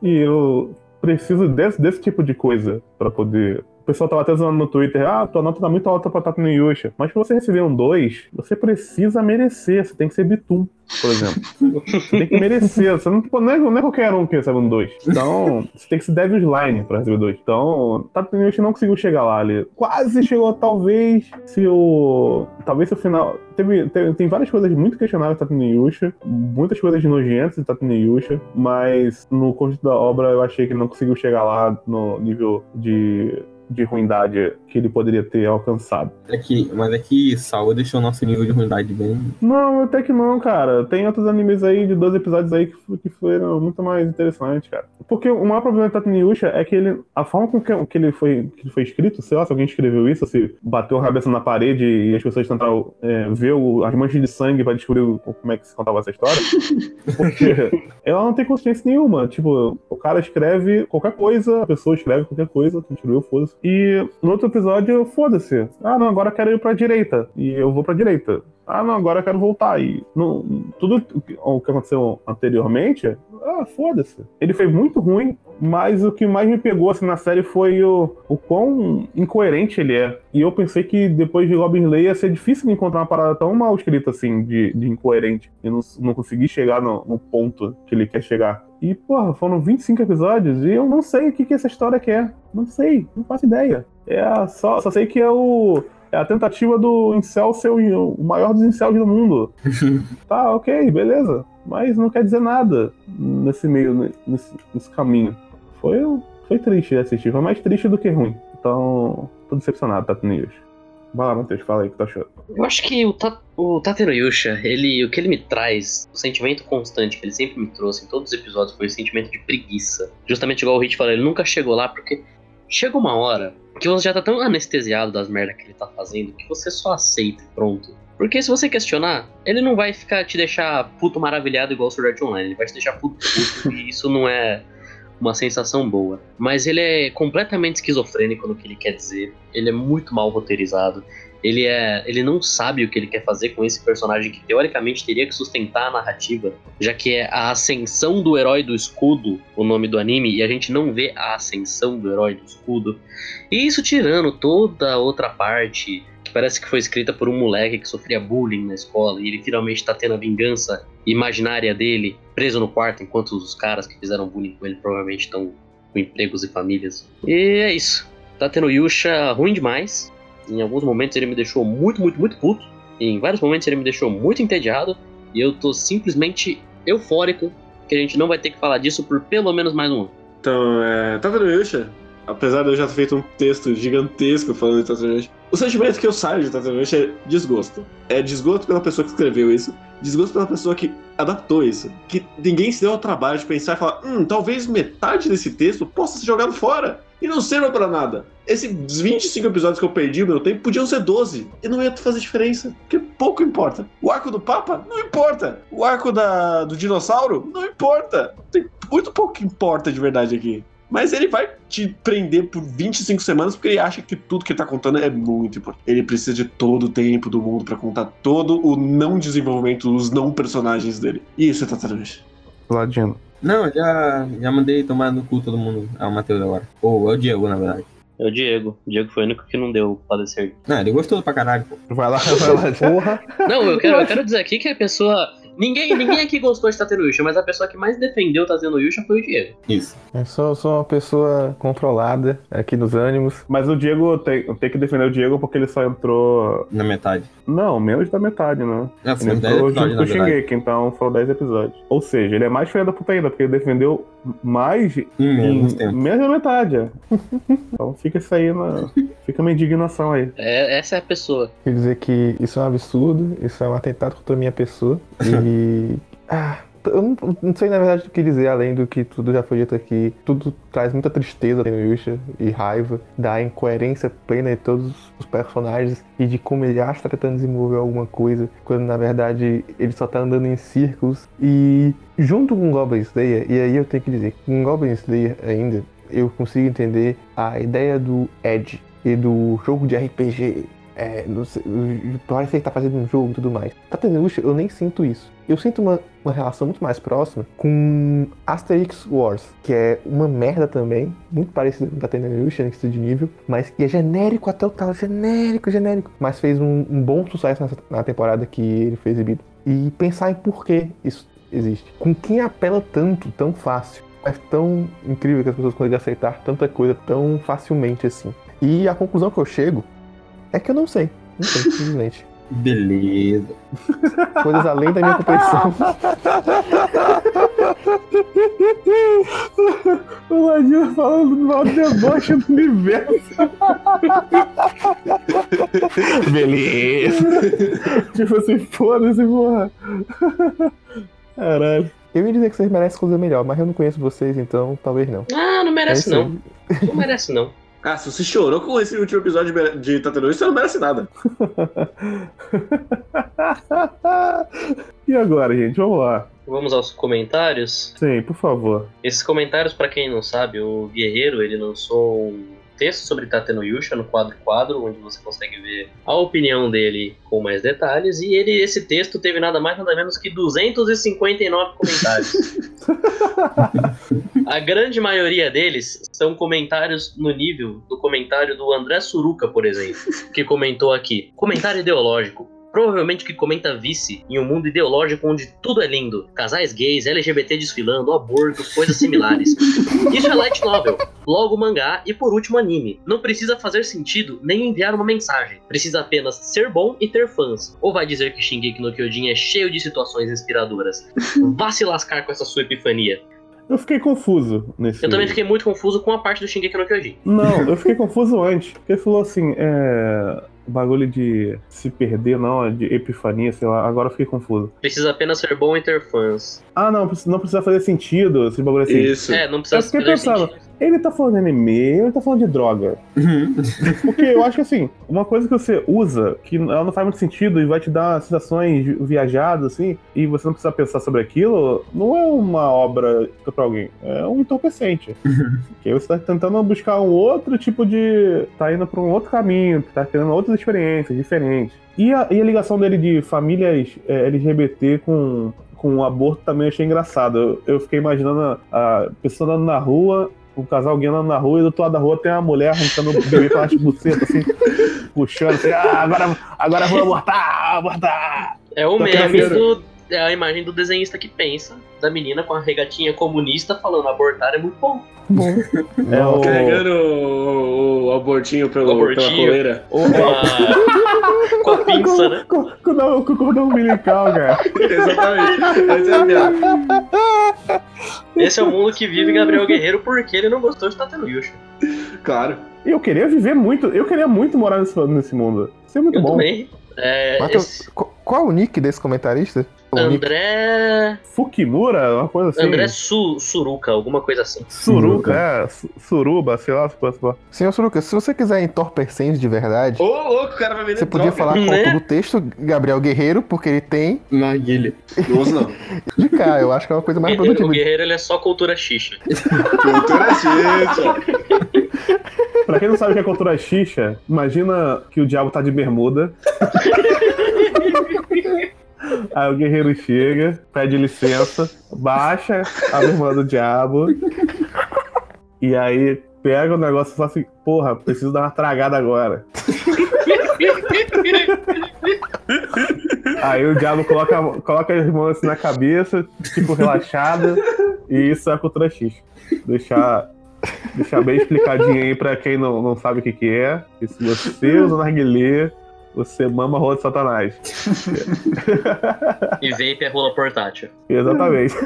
E eu preciso desse, desse tipo de coisa pra poder pessoal tava até zoando no Twitter, ah, tua nota tá muito alta pra Tata no Yusha. Mas pra você receber um 2, você precisa merecer, você tem que ser Bitum, por exemplo. você tem que merecer, você não, não, é, não é qualquer um que recebe um 2. Então, você tem que ser Devil's Line pra receber 2. Então, Tata no Yusha não conseguiu chegar lá ali. Quase chegou, talvez, se o... Talvez se o final... Teve, teve, tem várias coisas muito questionáveis em Tatooine Yusha, muitas coisas nojentas em Tatooine Yusha, mas no conjunto da obra eu achei que ele não conseguiu chegar lá no nível de de ruindade que ele poderia ter alcançado. É que, mas é que Sawa deixou o nosso nível de ruindade bem. Não, até que não, cara. Tem outros animes aí de 12 episódios aí que, que foram muito mais interessantes, cara. Porque o maior problema do Tatooine Yusha é que ele. A forma com que, que, ele foi, que ele foi escrito, sei lá se alguém escreveu isso, se bateu a cabeça na parede e as pessoas tentaram é, ver o, as manchas de sangue pra descobrir o, como é que se contava essa história. *laughs* Porque ela não tem consciência nenhuma. Tipo, o cara escreve qualquer coisa, a pessoa escreve qualquer coisa, continua, foda-se. E no outro episódio, foda-se. Ah, não, agora eu quero ir pra direita. E eu vou pra direita. Ah, não, agora eu quero voltar. E no, tudo o que aconteceu anteriormente, ah, foda-se. Ele foi muito ruim, mas o que mais me pegou assim, na série foi o, o quão incoerente ele é. E eu pensei que depois de Goblin Slayer ia ser difícil encontrar uma parada tão mal escrita assim, de, de incoerente. E não, não consegui chegar no, no ponto que ele quer chegar. E, porra, foram 25 episódios e eu não sei o que, que essa história quer. Não sei, não faço ideia. É a, só, só sei que é o. É a tentativa do Incel ser o, maior dos Incels do mundo. *laughs* tá, ok, beleza. Mas não quer dizer nada nesse meio, nesse, nesse caminho. Foi, foi triste assistir, foi mais triste do que ruim. Então, tô decepcionado, Tato News. Vai lá, Matheus, fala aí o que tá achando. Eu acho que o, Ta o Tatero Yusha, ele, o que ele me traz, o sentimento constante que ele sempre me trouxe em todos os episódios foi o sentimento de preguiça. Justamente igual o Hit falou, ele nunca chegou lá porque chega uma hora que você já tá tão anestesiado das merdas que ele tá fazendo que você só aceita pronto. Porque se você questionar, ele não vai ficar te deixar puto maravilhado igual o Sword Art Online, ele vai te deixar puto puto e isso não é uma sensação boa. Mas ele é completamente esquizofrênico no que ele quer dizer. Ele é muito mal roteirizado. Ele é, ele não sabe o que ele quer fazer com esse personagem que teoricamente teria que sustentar a narrativa, já que é a ascensão do herói do escudo, o nome do anime, e a gente não vê a ascensão do herói do escudo. E isso tirando toda a outra parte que parece que foi escrita por um moleque que sofria bullying na escola e ele finalmente tá tendo a vingança imaginária dele preso no quarto enquanto os caras que fizeram bullying com ele provavelmente estão com empregos e famílias. E é isso. Tá tendo Yusha ruim demais. Em alguns momentos ele me deixou muito, muito, muito puto. Em vários momentos ele me deixou muito entediado. E eu tô simplesmente eufórico que a gente não vai ter que falar disso por pelo menos mais um ano. Então, é, Yusha? Apesar de eu já ter feito um texto gigantesco falando de Tatooine, o sentimento que eu saio de Tatooine é desgosto. É desgosto pela pessoa que escreveu isso, desgosto pela pessoa que adaptou isso. Que ninguém se deu ao trabalho de pensar e falar: hum, talvez metade desse texto possa ser jogado fora e não sirva para nada. Esses 25 episódios que eu perdi o meu tempo podiam ser 12 e não ia fazer diferença, porque pouco importa. O arco do Papa não importa. O arco da, do dinossauro não importa. Tem muito pouco que importa de verdade aqui. Mas ele vai te prender por 25 semanas porque ele acha que tudo que ele tá contando é muito importante. Ele precisa de todo o tempo do mundo para contar todo o não desenvolvimento dos não personagens dele. E isso é Tatarush. Ladino. Não, já, já mandei tomar no cu todo mundo. É o Matheus agora. Ou é o Diego, na verdade. É o Diego. O Diego foi o único que não deu padecer. Não, ele gostou pra caralho, pô. Vai lá, *laughs* vai lá. Porra! Não, eu quero, eu quero dizer aqui que a pessoa. Ninguém, ninguém aqui gostou de Tateru Yusha, mas a pessoa que mais defendeu Tateru Yusha foi o Diego. Isso. Eu sou, sou uma pessoa controlada aqui nos ânimos. Mas o Diego tem, tem que defender o Diego porque ele só entrou. Na metade. Não, menos da metade, né? É, Ele foi 10 entrou episódios, junto com o. Shingeki, então foram 10 episódios. Ou seja, ele é mais feio da puta ainda, porque ele defendeu mais Em em menos tempo. menos da metade. é. *laughs* então fica isso aí, na... fica uma indignação aí. É, essa é a pessoa. Quer dizer que isso é um absurdo, isso é um atentado contra a minha pessoa. E. *laughs* ah, eu não, não sei na verdade o que dizer além do que tudo já foi dito aqui. Tudo traz muita tristeza no Yusha e raiva da incoerência plena de todos os personagens e de como ele acha que tá tentando desenvolver alguma coisa, quando na verdade ele só tá andando em círculos. E junto com Goblin Slayer, e aí eu tenho que dizer, com Goblin Slayer ainda, eu consigo entender a ideia do Edge e do jogo de RPG é, parece que ele tá fazendo um jogo e tudo mais. Tatenushi, eu nem sinto isso. Eu sinto uma, uma relação muito mais próxima com Asterix Wars, que é uma merda também, muito parecido com Tatenushi, em de nível, mas que é genérico até o tal, genérico, genérico. Mas fez um, um bom sucesso nessa, na temporada que ele foi exibido. E pensar em por que isso existe. Com quem apela tanto, tão fácil. É tão incrível que as pessoas conseguem aceitar tanta coisa tão facilmente assim. E a conclusão que eu chego é que eu não sei. Não sei, simplesmente. *laughs* Beleza. Coisas além da minha compreensão. *laughs* O Ladinho falando do maior deboche do universo. *laughs* Beleza. tipo assim, foda-se, porra. Caralho. Eu ia dizer que vocês merecem coisa melhor, mas eu não conheço vocês, então talvez não. Ah, não É merece isso não. aí. Não merece não. Ah, se você chorou com esse último episódio de- de você não merece nada. *laughs* E agora, gente? Vamos lá. Vamos aos comentários. Sim, por favor. Esses comentários, pra quem não sabe, o Guerreiro ele lançou um texto sobre Tateno Yusha no quadro quadro, onde você consegue ver a opinião dele com mais detalhes. E ele, esse texto teve nada mais nada menos que 259 comentários. *laughs* a grande maioria deles são comentários no nível do comentário do André Suruca, por exemplo, que comentou aqui. Comentário ideológico. Provavelmente que comenta vice em um mundo ideológico onde tudo é lindo. Casais gays, LGBT desfilando, aborto, coisas similares. *laughs* Isso é light novel, logo mangá e por último anime. Não precisa fazer sentido nem enviar uma mensagem. Precisa apenas ser bom e ter fãs. Ou vai dizer que Shingeki no Kyojin é cheio de situações inspiradoras. *laughs* Vá se lascar com essa sua epifania. Eu fiquei confuso nesse. Eu também fiquei muito confuso com a parte do Shingeki no Kyojin. Não, eu fiquei confuso antes. Porque ele falou assim, é. Bagulho de se perder, não, de epifania, sei lá. Agora eu fiquei confuso. Precisa apenas ser bom e ter fãs. Ah, não, não precisa fazer sentido esse bagulho assim. Isso. É, não precisa Eu fiquei fazer pensando, sentido. Ele tá falando de anime, ele tá falando de droga. Porque eu acho que assim, uma coisa que você usa, que ela não faz muito sentido e vai te dar sensações viajadas, assim, e você não precisa pensar sobre aquilo, não é uma obra pra alguém. É um entorpecente. que aí você tá tentando buscar um outro tipo de. tá indo pra um outro caminho, tá tendo outras experiências diferentes. E a, e a ligação dele de famílias é, LGBT com, com o aborto também eu achei engraçado. Eu, eu fiquei imaginando a, a pessoa andando na rua, um casal alguém andando na rua, e do outro lado da rua tem uma mulher arrancando o bebê pelas bucetas, assim, puxando, assim, ah, agora, agora vou abortar, abortar. É o meme do. É a imagem do desenhista que pensa, da menina com a regatinha comunista falando abortar é muito bom. *laughs* É o, Carregando o, o abortinho pelo, O abortinho. pela coleira. Com a, *laughs* com a pinça, né? com, com, com, com o cordão umbilical, cara. *laughs* Exatamente. Essa é a minha. Esse é o mundo que vive Gabriel Guerreiro porque ele não gostou de Tateno Yusha. Claro. E eu queria viver muito, eu queria muito morar nesse, nesse mundo. Isso é muito Eu bom. também. É, Matheus, esse qu- qual o nick desse comentarista? O André. Fukimura, uma coisa assim. André Su, Suruca, alguma coisa assim. Suruca, é, su- suruba, sei lá. Senhor Suruka, se você quiser entorpecentes de verdade, Ô, louco, o cara vai vender você podia droga. falar com o Né? autor do texto, Gabriel Guerreiro, porque ele tem Narguilha. Não uso, *laughs* não. de cá. Eu acho que é uma coisa mais o produtiva. Guerreiro ele é só cultura xixa. *laughs* Cultura gente. Pra quem não sabe o que é cultura xixa, imagina que o diabo tá de bermuda. *laughs* Aí o guerreiro chega, pede licença, baixa a bermuda do diabo. E aí pega o negócio e fala assim, porra, preciso dar uma tragada agora. Aí o diabo coloca, coloca as mãos assim na cabeça, tipo, relaxada, e isso é a cultura X. Deixar, deixar bem explicadinho aí pra quem não, não sabe o que, que é. E se você usa narguilé, você mama a rola de satanás. *laughs* E vape é rola portátil. Exatamente. *laughs*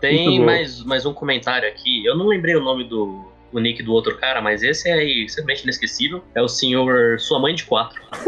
Tem mais, mais um comentário aqui. Eu não lembrei o nome do o nick do outro cara, mas esse é simplesmente inesquecível. É o senhor Sua Mãe de Quatro. *laughs*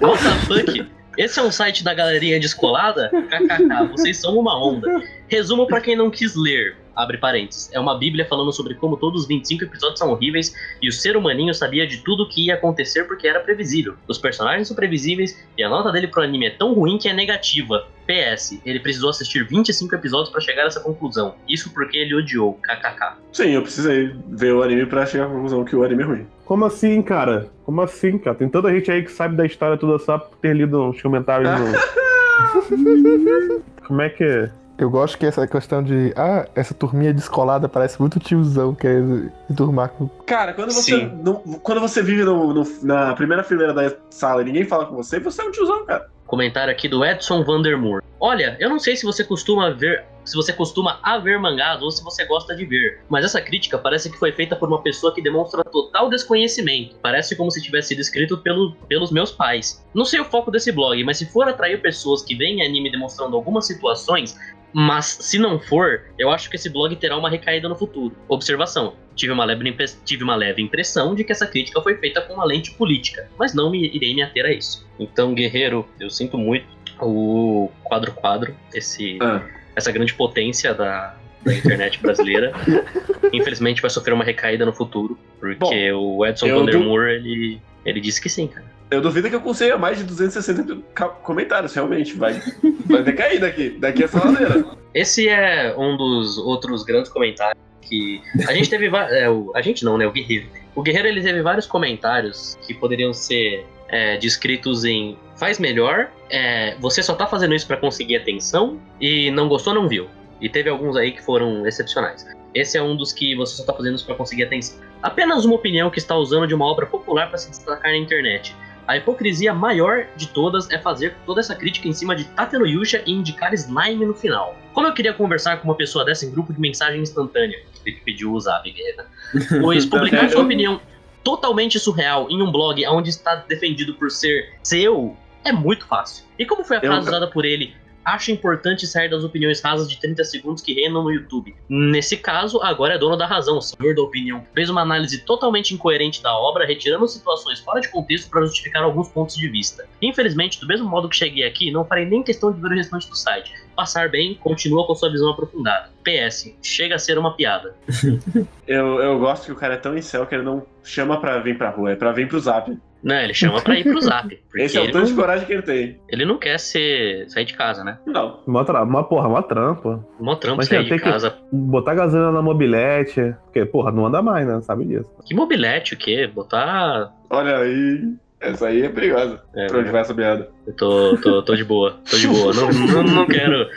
What the fuck? Esse é um site da galerinha descolada? KKK, vocês são uma onda. Resumo pra quem não quis ler. Abre parênteses. É uma bíblia falando sobre como todos os 25 episódios são horríveis e o ser humaninho sabia de tudo que ia acontecer porque era previsível. Os personagens são previsíveis e a nota dele pro anime é tão ruim que é negativa. PS, ele precisou assistir 25 episódios pra chegar a essa conclusão. Isso porque ele odiou, kkk. Sim, eu precisei ver o anime pra chegar à conclusão que o anime é ruim. Como assim, cara? Como assim, cara? Tem tanta gente aí que sabe da história toda só por ter lido os comentários no. *laughs* Como é que é? Eu gosto que essa questão de. Ah, essa turminha descolada parece muito tiozão, quer se turmar com. Cara, quando você, não- quando você vive no- no- na primeira fileira da sala e ninguém fala com você, você é um tiozão, cara. Comentário aqui do Edson Vandermoor. Olha, eu não sei se você costuma ver. Se você costuma a ver mangás ou se você gosta de ver, mas essa crítica parece que foi feita por uma pessoa que demonstra total desconhecimento. Parece como se tivesse sido escrito pelo, pelos meus pais. Não sei o foco desse blog, mas se for atrair pessoas que veem anime demonstrando algumas situações, mas se não for, eu acho que esse blog terá uma recaída no futuro. Observação: tive uma leve, tive uma leve impressão de que essa crítica foi feita com uma lente política, mas não me irei me ater a isso. Então, guerreiro, eu sinto muito o quadro quadro, esse Ah. essa grande potência da, da internet brasileira, *laughs* infelizmente vai sofrer uma recaída no futuro, porque o Edson Vandermoor, ele, ele disse que sim, cara. Eu duvido que eu consiga mais de 260 ca- comentários, realmente. Vai, vai decair daqui, daqui essa ladeira. Esse é um dos outros grandes comentários que a gente teve é, a gente não, né, o Guerreiro. O Guerreiro ele teve vários comentários que poderiam ser é, descritos em faz melhor, é, você só tá fazendo isso pra conseguir atenção e não gostou, não viu. E teve alguns aí que foram excepcionais. Esse é um dos que você só tá fazendo isso pra conseguir atenção. Apenas uma opinião que está usando de uma obra popular para se destacar na internet. A hipocrisia maior de todas é fazer toda essa crítica em cima de Tate no Yusha e indicar slime no final. Como eu queria conversar com uma pessoa dessa em grupo de mensagem instantânea? Ele pediu zap, guerreira. *laughs* Pois publicar sua opinião totalmente surreal em um blog onde está defendido por ser seu é muito fácil. E como foi a Eu- frase usada por ele? Acho importante sair das opiniões rasas de 30 segundos que reinam no YouTube. Nesse caso, agora é dono da razão, senhor da opinião. Fez uma análise totalmente incoerente da obra, retirando situações fora de contexto para justificar alguns pontos de vista. Infelizmente, do mesmo modo que cheguei aqui, não farei nem questão de ver o restante do site. Passar bem, continua com sua visão aprofundada. PS, chega a ser uma piada. *laughs* Eu, eu gosto que o cara é tão incel que ele não chama pra vir pra rua, é pra vir pro zap. Não, ele chama pra ir pro zap. *laughs* Esse é o tanto de coragem que ele tem. ele não quer ser, sair de casa, né? Não. Uma, tra... uma porra, uma trampa. Mó trampo Mas sair tem de que- casa. Botar gasolina na mobilete. Porque, porra, não anda mais, né? Sabe disso. Que mobilete, o quê? Botar. Olha aí. Essa aí é perigosa. É, pra onde vai essa piada? eu tô, tô, tô de boa, tô de boa. Não, não, não quero.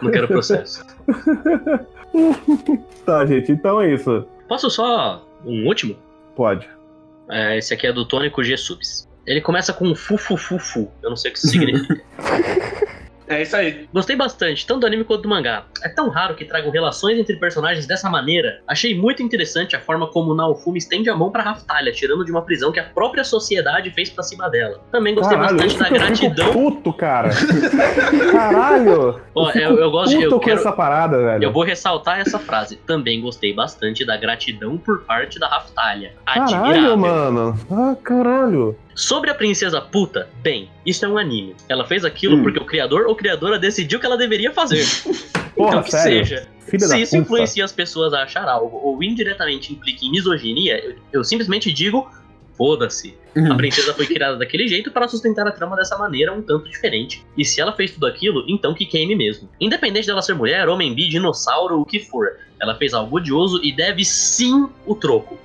Não quero processo. *laughs* Tá, gente, então é isso. Posso só um último? Pode. É, esse aqui é do Tônico G Subs. Ele começa com fu fu fu fu. Eu não sei o que isso significa. *laughs* É isso aí. Gostei bastante, tanto do anime quanto do mangá. É tão raro que tragam relações entre personagens dessa maneira. Achei muito interessante a forma como Naofumi estende a mão pra Raftalha, tirando de uma prisão que a própria sociedade fez pra cima dela. Também gostei Caralho, bastante da eu gratidão. puto, cara. *laughs* Caralho. Ó, fico eu- eu gosto de- puto eu com quero- essa parada, velho. Eu vou ressaltar essa frase. Também gostei bastante da gratidão por parte da Raftalha. Caralho, Admirável. mano. Ah, caralho. Sobre a princesa puta, bem, isso é um anime. Ela fez aquilo Hum. porque o criador ou criadora decidiu que ela deveria fazer. *laughs* Porra, então que sério. seja. Filha Se isso puta. influencia as pessoas a achar algo ou indiretamente implica em misoginia, eu, eu simplesmente digo. Foda-se. A princesa foi criada daquele jeito para sustentar a trama dessa maneira um tanto diferente. E se ela fez tudo aquilo, então que queime mesmo. Independente dela ser mulher, homem, bi, dinossauro, o que for. Ela fez algo odioso e deve sim o troco.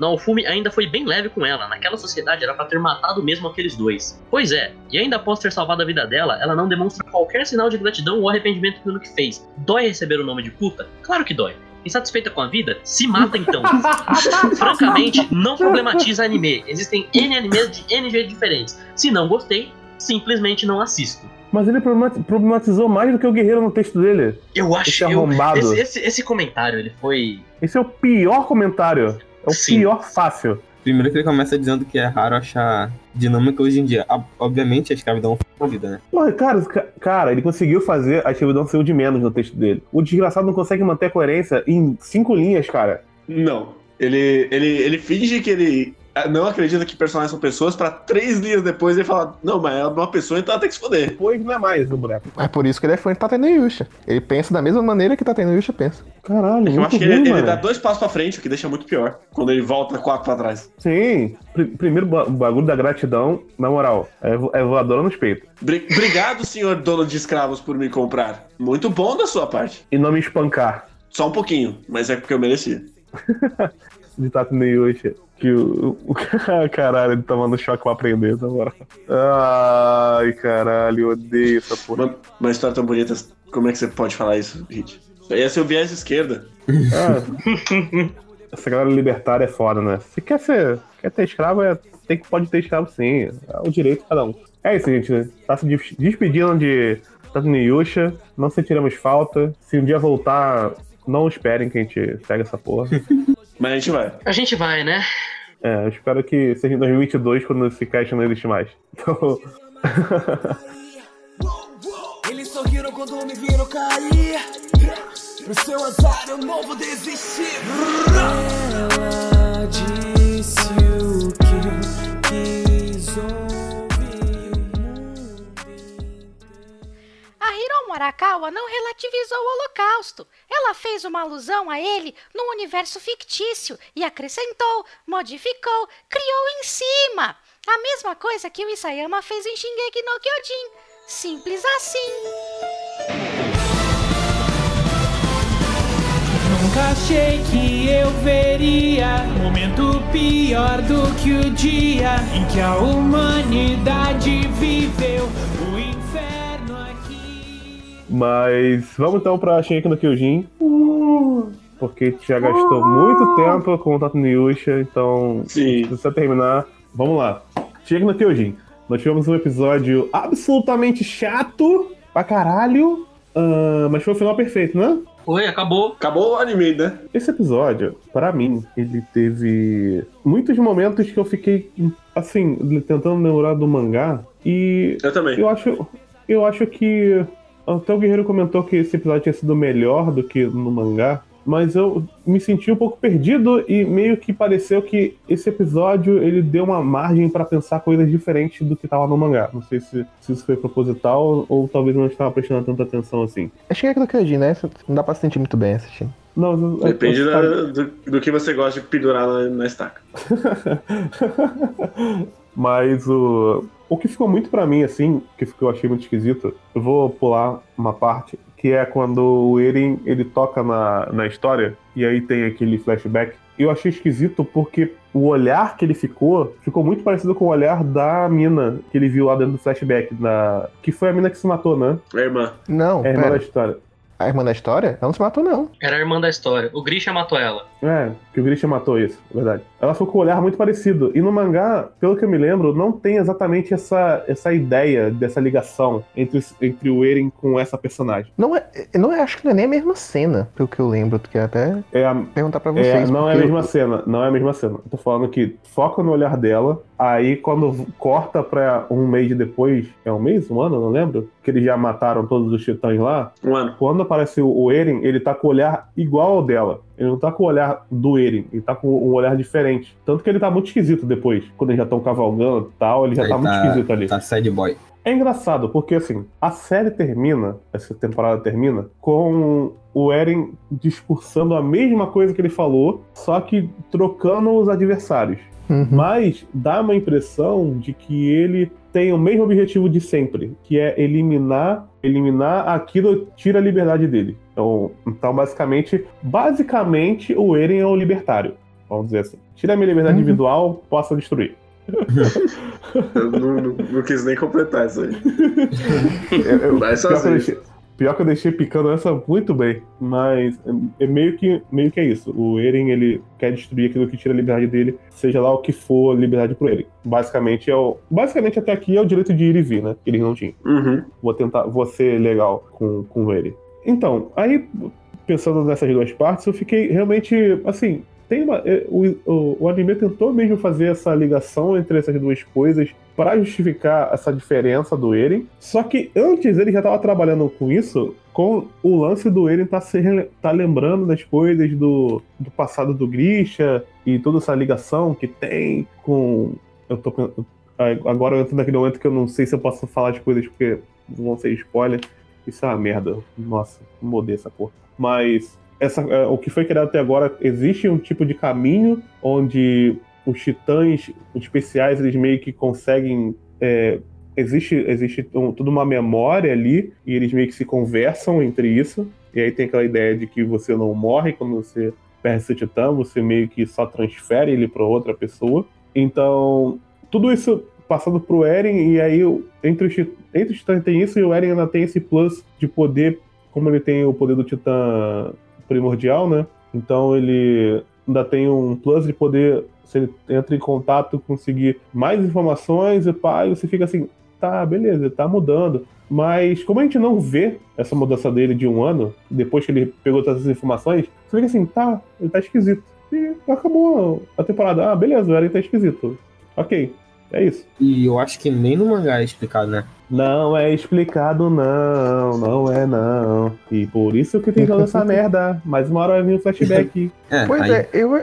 Naofumi ainda foi bem leve com ela. Naquela sociedade era pra ter matado mesmo aqueles dois. Pois é, e ainda após ter salvado a vida dela, ela não demonstra qualquer sinal de gratidão ou arrependimento pelo que fez. Dói receber o nome de puta? Claro que dói. Insatisfeita com a vida? Se mata então. *laughs* Francamente, não problematiza anime. Existem N animes de N jeitos diferentes. Se não gostei, simplesmente não assisto. Mas ele problemati- problematizou mais do que o Guerreiro no texto dele. Eu acho Esse eu, esse, esse, esse comentário ele foi. Esse é o pior comentário. É o Sim. pior fácil. Primeiro que ele começa dizendo que é raro achar dinâmica hoje em dia. Ob- Obviamente a escravidão foi vida, né? Porra, cara, cara, ele conseguiu fazer a escravidão ser o de menos no texto dele. O desgraçado não consegue manter a coerência em cinco linhas, cara. Não. Ele, ele, ele finge que ele não acredita que personagens são pessoas pra três dias depois ele falar, não, mas é uma pessoa, então ela tem que se foder. Depois não é mais o boneco. É por isso que ele é fã de Tateno Yusha. Ele pensa da mesma maneira que Tateno Yusha pensa. Caralho, É eu muito acho que ruim, ele, ele dá dois passos pra frente, o que deixa muito pior. Quando ele volta quatro pra trás. Sim. Pr- primeiro ba- bagulho da gratidão, na moral, é, vo- é voadora nos peitos. Bri- Obrigado, senhor dono de escravos, por me comprar. Muito bom da sua parte. E não me espancar. Só um pouquinho, mas é porque eu merecia. *laughs* De Tato Neyusha. Que o, o. *laughs* Caralho, ele tomando choque pra aprender, na moral. Ai, caralho, eu odeio essa porra. Uma, uma história tão bonita, como é que você pode falar isso, Hit? Aí é seu viés de esquerda. Ah, essa galera libertária é foda, né? Se quer ser. Quer ter escravo, é, tem, que- pode ter escravo sim. É o direito de cada um. É isso, gente. Tá se des- despedindo de Tato Neyusha. Não sentiremos falta. Se um dia voltar, não esperem que a gente pegue essa porra. *laughs* Mas a gente vai. A gente vai, né? É, eu espero que seja em 2022 quando esse cast não existe mais. Então. *laughs* Eles sorriram quando me viram cair. Pro seu azar eu não vou desistir. Ela disse o que quis ouvir. Morakawa não relativizou o Holocausto. Ela fez uma alusão a ele num universo fictício e acrescentou, modificou, criou em cima. A mesma coisa que o Isayama fez em Shingeki no Kyojin. Simples assim. Nunca achei que eu veria momento pior do que o dia em que a humanidade viveu. Mas vamos então pra Shingeki no Kyojin. Porque a gente já gastou muito tempo com o Tato Niyusha, então Sim. precisa terminar. Vamos lá. Shingeki no Kyojin. Nós tivemos um episódio absolutamente chato pra caralho, ah, mas foi o final perfeito, né? Foi, acabou. Acabou o anime, né? Esse episódio, pra mim, ele teve muitos momentos que eu fiquei, assim, tentando lembrar do mangá e Eu também. eu acho, eu acho que até o Guerreiro comentou que esse episódio tinha sido melhor do que no mangá, mas eu me senti um pouco perdido e meio que pareceu que esse episódio ele deu uma margem pra pensar coisas diferentes do que tava no mangá. Não sei se, se isso foi proposital ou talvez não estava prestando tanta atenção assim. É Shingeki no Kyojin, né? Não dá pra se sentir muito bem assistindo. Não, eu- eu- Depende eu- da- do, do que você gosta de pendurar na, na estaca. *laughs* Mas o, o que ficou muito pra mim, assim, que eu achei muito esquisito, eu vou pular uma parte, que é quando o Eren, ele toca na, na história, e aí tem aquele flashback. Eu achei esquisito porque o olhar que ele ficou, ficou muito parecido com o olhar da mina que ele viu lá dentro do flashback, na, que foi a mina que se matou, né? É, irmã. Não, É a irmã da pera. história. A irmã da história? Ela não se matou, não. Era a irmã da história. O Grisha matou ela. É, que o Grisha matou isso, verdade. Ela ficou com o olhar muito parecido. E no mangá, pelo que eu me lembro, não tem exatamente essa, essa ideia dessa ligação entre, entre o Eren com essa personagem. Não é, não é, acho que não é nem a mesma cena, pelo que eu lembro. Tu quer até É a, perguntar pra é, vocês. não é a mesma cena, não é a mesma cena. Eu tô falando que foca no olhar dela, aí quando corta pra um mês depois, é um mês, um ano, não lembro, que eles já mataram todos os titãs lá, Um ano. quando aparece o- Eren, ele tá com o olhar igual ao dela. Ele não tá com o olhar do Eren, ele tá com um olhar diferente. Tanto que ele tá muito esquisito depois. Quando eles já estão cavalgando e tal, ele já Ele tá, muito esquisito ali. Tá sad boy. É engraçado, porque assim, a série termina, essa temporada termina, com o Eren discursando a mesma coisa que ele falou, só que trocando os adversários. Uhum. Mas dá uma impressão de que ele tem o mesmo objetivo de sempre, que é eliminar, eliminar aquilo que tira a liberdade dele. Então, então basicamente, basicamente o Eren é o libertário. Vamos dizer assim. Tira a minha liberdade Uhum. individual, possa destruir. *laughs* Eu não, não- não quis nem completar isso aí. Eu- eu- Vai pior, que eu sozinho. deixei, pior que eu deixei picando essa muito bem, mas é meio que, meio que é isso. O Eren, ele quer destruir aquilo que tira a liberdade dele, seja lá o que for liberdade pro Eren. Basicamente, é o, basicamente até aqui é o direito de ir e vir, né? Eles não tinham. Uhum. Vou tentar, vou ser legal com, com ele. Então, aí, pensando nessas duas partes, eu fiquei realmente, assim, tem uma, é, o, o, o anime tentou mesmo fazer essa ligação entre essas duas coisas pra justificar essa diferença do Eren. Só que antes ele já tava trabalhando com isso, com o lance do Eren tá, se, tá lembrando das coisas do, do passado do Grisha e toda essa ligação que tem com. Eu tô Agora eu entro naquele momento que eu não sei se eu posso falar de coisas porque vão ser spoiler. Isso é uma merda. Nossa, mudei essa porra. Mas essa, é, o que foi criado até agora, existe um tipo de caminho onde os titãs especiais, eles meio que conseguem. é, existe existe um- toda uma memória ali, e eles meio que se conversam entre isso. E aí tem aquela ideia de que você não morre quando você perde seu titã, você meio que só transfere ele para outra pessoa. Então, tudo isso passando pro Eren, e aí entre os, entre os titãs tem isso, e o Eren ainda tem esse plus de poder, como ele tem o poder do titã primordial, né? Então ele ainda tem um plus de poder, se ele entra em contato, conseguir mais informações, e pá, e você fica assim, tá, beleza, tá mudando. Mas como a gente não vê essa mudança dele de um ano, depois que ele pegou todas essas informações, você fica assim, tá, ele tá esquisito. E acabou a temporada. Ah, beleza, o Eren tá esquisito. Ok, é isso. E eu acho que nem no mangá é explicado, né? Não é explicado, não, não é não. E por isso que tem toda essa *laughs* merda. Mas uma hora vai vir um flashback. É, Pois aí- é, eu,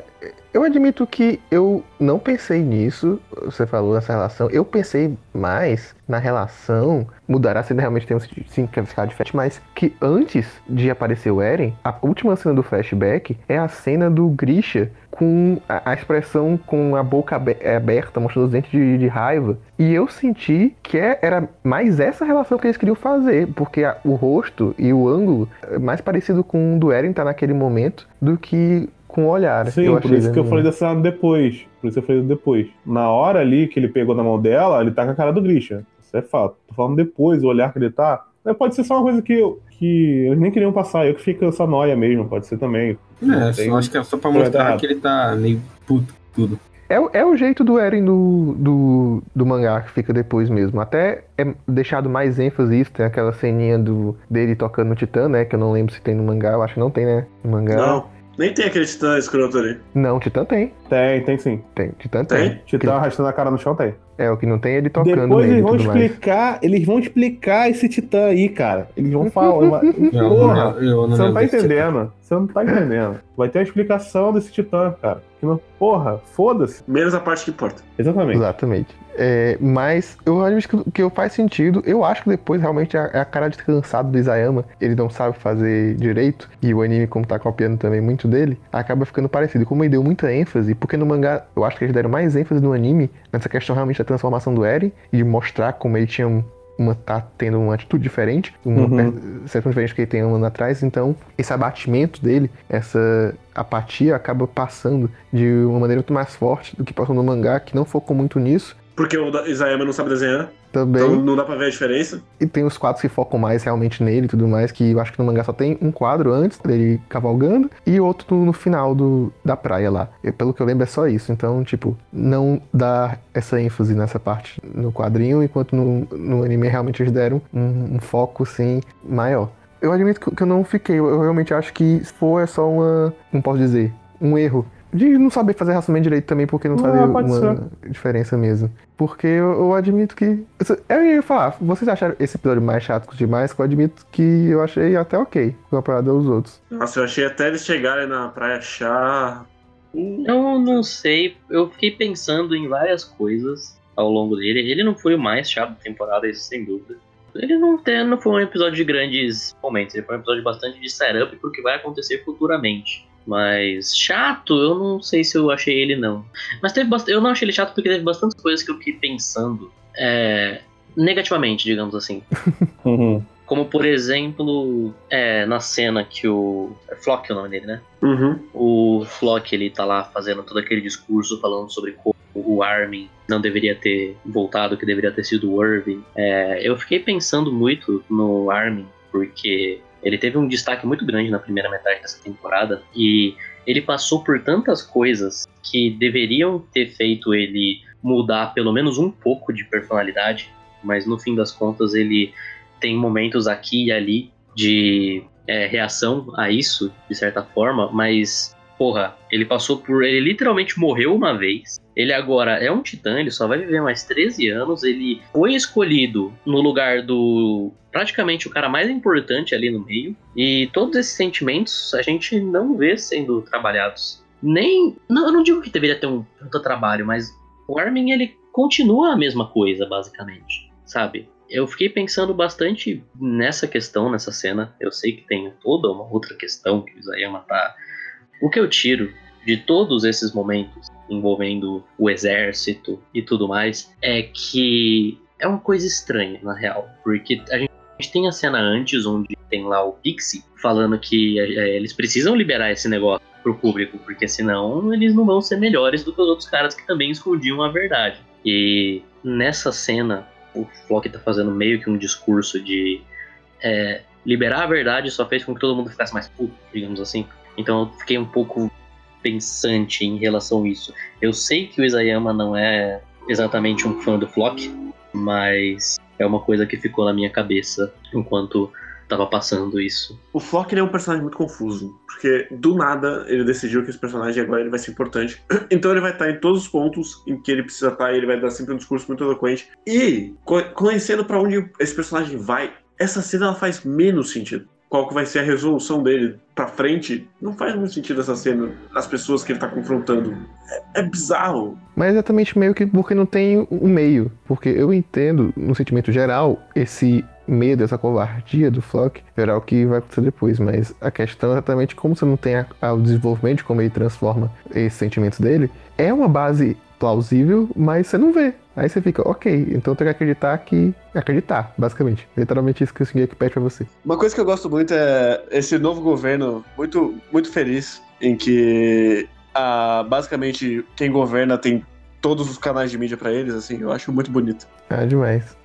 eu admito que eu não pensei nisso, você falou nessa relação. Eu pensei mais na relação, mudará se realmente tem um significado diferente, mas que antes de aparecer o Eren, a última cena do flashback é a cena do Grisha com a, a expressão com a boca abe- aberta, mostrando os dentes de, de raiva. E eu senti que é- era mais essa relação que eles queriam fazer, porque a- o rosto e o ângulo é mais parecido com o do Eren tá naquele momento do que com o olhar. Sim, eu por isso que eu falei dessa cena depois. Por isso eu falei depois. Na hora ali que ele pegou na mão dela, ele tá com a cara do Grisha. Isso é fato. Tô falando depois, o olhar que ele tá. Pode ser só uma coisa que, eu- que eles nem queriam passar. Eu que fico essa noia mesmo, pode ser também. É, Tem- eu acho que é só pra mostrar que ele tá meio puto com tudo. É, o- é o jeito do Eren do, do, do mangá que fica depois mesmo. Até é deixado mais ênfase isso. Tem aquela ceninha do, dele tocando no Titã, né? Que eu não lembro se tem no mangá. Eu acho que não tem, né? No mangá. Não, nem tem aquele titã escroto ali. Não, Titã tem. Tem, tem sim. Tem. Titã tem. Tem? Titã arrastando a cara no chão tem. É, o que não tem é ele tocando Depois nele eles vão tudo mais. explicar, eles vão explicar esse titã aí, cara. Eles vão falar. Eu, Porra, eu, eu não Você não tá entendendo. Você não tá entendendo. Vai ter uma explicação desse titã, cara. Que não... Porra, foda-se. Menos a parte que importa. Exatamente. Exatamente. É, mas eu acho que, que faz sentido. Eu acho que depois realmente é a cara de cansado do Isayama. Ele não sabe fazer direito. E o anime, como tá copiando também muito dele, acaba ficando parecido. Como ele deu muita ênfase, porque no mangá eu acho que eles deram mais ênfase no anime nessa questão realmente da transformação do Eren e mostrar como ele tinha um- uma tá tendo uma atitude diferente, uma Uhum. percepção diferente que ele tem um ano atrás, então esse abatimento dele, essa apatia acaba passando de uma maneira muito mais forte do que passou no mangá, que não focou muito nisso. Porque o Isayama não sabe desenhar, Também. então não dá pra ver a diferença. E tem os quadros que focam mais realmente nele e tudo mais, que eu acho que no mangá só tem um quadro antes dele cavalgando e outro no, final do, da praia lá. E, pelo que eu lembro é só isso. Então, tipo, não dá essa ênfase nessa parte no quadrinho, enquanto no, no anime realmente eles deram um, um foco, assim, maior. Eu admito que, que eu não fiquei, eu, eu realmente acho que se for é só uma, como posso dizer, um erro. De não saber fazer raciocínio direito também, porque não Ah, fazia uma diferença mesmo. Porque eu, eu admito que. Eu ia falar, vocês acharam esse episódio mais chato demais? Que eu admito que eu achei até ok comparado aos outros. Nossa, eu achei até eles chegarem na praia chá. Uh, Eu não sei, eu fiquei pensando em várias coisas ao longo dele. Ele não foi o mais chato da temporada, isso sem dúvida. Ele não, tem, não foi um episódio de grandes momentos, ele foi um episódio bastante de setup pro que vai acontecer futuramente. Mas chato, eu não sei se eu achei ele não. Mas teve bast... eu não achei ele chato porque teve bastante coisas que eu fiquei pensando é, negativamente, digamos assim. Uhum. *laughs* Como por exemplo, é, na cena que o. É Flock é o nome dele, né? uhum. O Flock ele tá lá fazendo todo aquele discurso falando sobre como o Armin não deveria ter voltado, que deveria ter sido o Irving. É, eu fiquei pensando muito no Armin, porque ele teve um destaque muito grande na primeira metade dessa temporada e ele passou por tantas coisas que deveriam ter feito ele mudar pelo menos um pouco de personalidade, mas no fim das contas ele tem momentos aqui e ali de é, reação a isso, de certa forma, mas, porra, ele passou por. Ele literalmente morreu uma vez Ele agora é um titã, ele só vai viver mais 13 anos. Ele foi escolhido no lugar do. praticamente o cara mais importante ali no meio. E todos esses sentimentos a gente não vê sendo trabalhados. Nem. Não, eu não digo que deveria ter um puta trabalho, mas o Armin ele continua a mesma coisa, basicamente. Sabe? Eu fiquei pensando bastante nessa questão, nessa cena. Eu sei que tem toda uma outra questão que o Isayama tá. O que eu tiro de todos esses momentos envolvendo o exército e tudo mais é que é uma coisa estranha, na real. Porque a gente tem a cena antes onde tem lá o Pixie falando que é, eles precisam liberar esse negócio pro público, porque senão eles não vão ser melhores do que os outros caras que também escondiam a verdade. E nessa cena, o Flock tá fazendo meio que um discurso de é, liberar a verdade só fez com que todo mundo ficasse mais puto, digamos assim. Então eu fiquei um pouco pensante em relação a isso. Eu sei que o Isayama não é exatamente um fã do Flock, mas é uma coisa que ficou na minha cabeça enquanto tava passando isso. O Flock é um personagem muito confuso, porque do nada ele decidiu que esse personagem agora ele vai ser importante. *clears throat* Então ele vai estar em todos os pontos em que ele precisa estar, e ele vai dar sempre um discurso muito eloquente. E conhecendo para onde esse personagem vai, essa cena ela faz menos sentido qual que vai ser a resolução dele pra frente, não faz muito sentido essa cena, as pessoas que ele tá confrontando. É, é bizarro. Mas é exatamente meio que porque não tem o meio. Porque eu entendo, no sentimento geral, esse medo, essa covardia do Flock, geral que vai acontecer depois. Mas a questão é exatamente como você não tem o desenvolvimento, de como ele transforma esses sentimentos dele, é uma base plausível, mas você não vê. Aí você fica, ok, então tem que acreditar que. Acreditar, basicamente. Literalmente isso que o Shingeki pede pra você. Uma coisa que eu gosto muito é esse novo governo muito, muito feliz, em que ah, basicamente quem governa tem todos os canais de mídia para eles, assim, eu acho muito bonito. Ah, demais.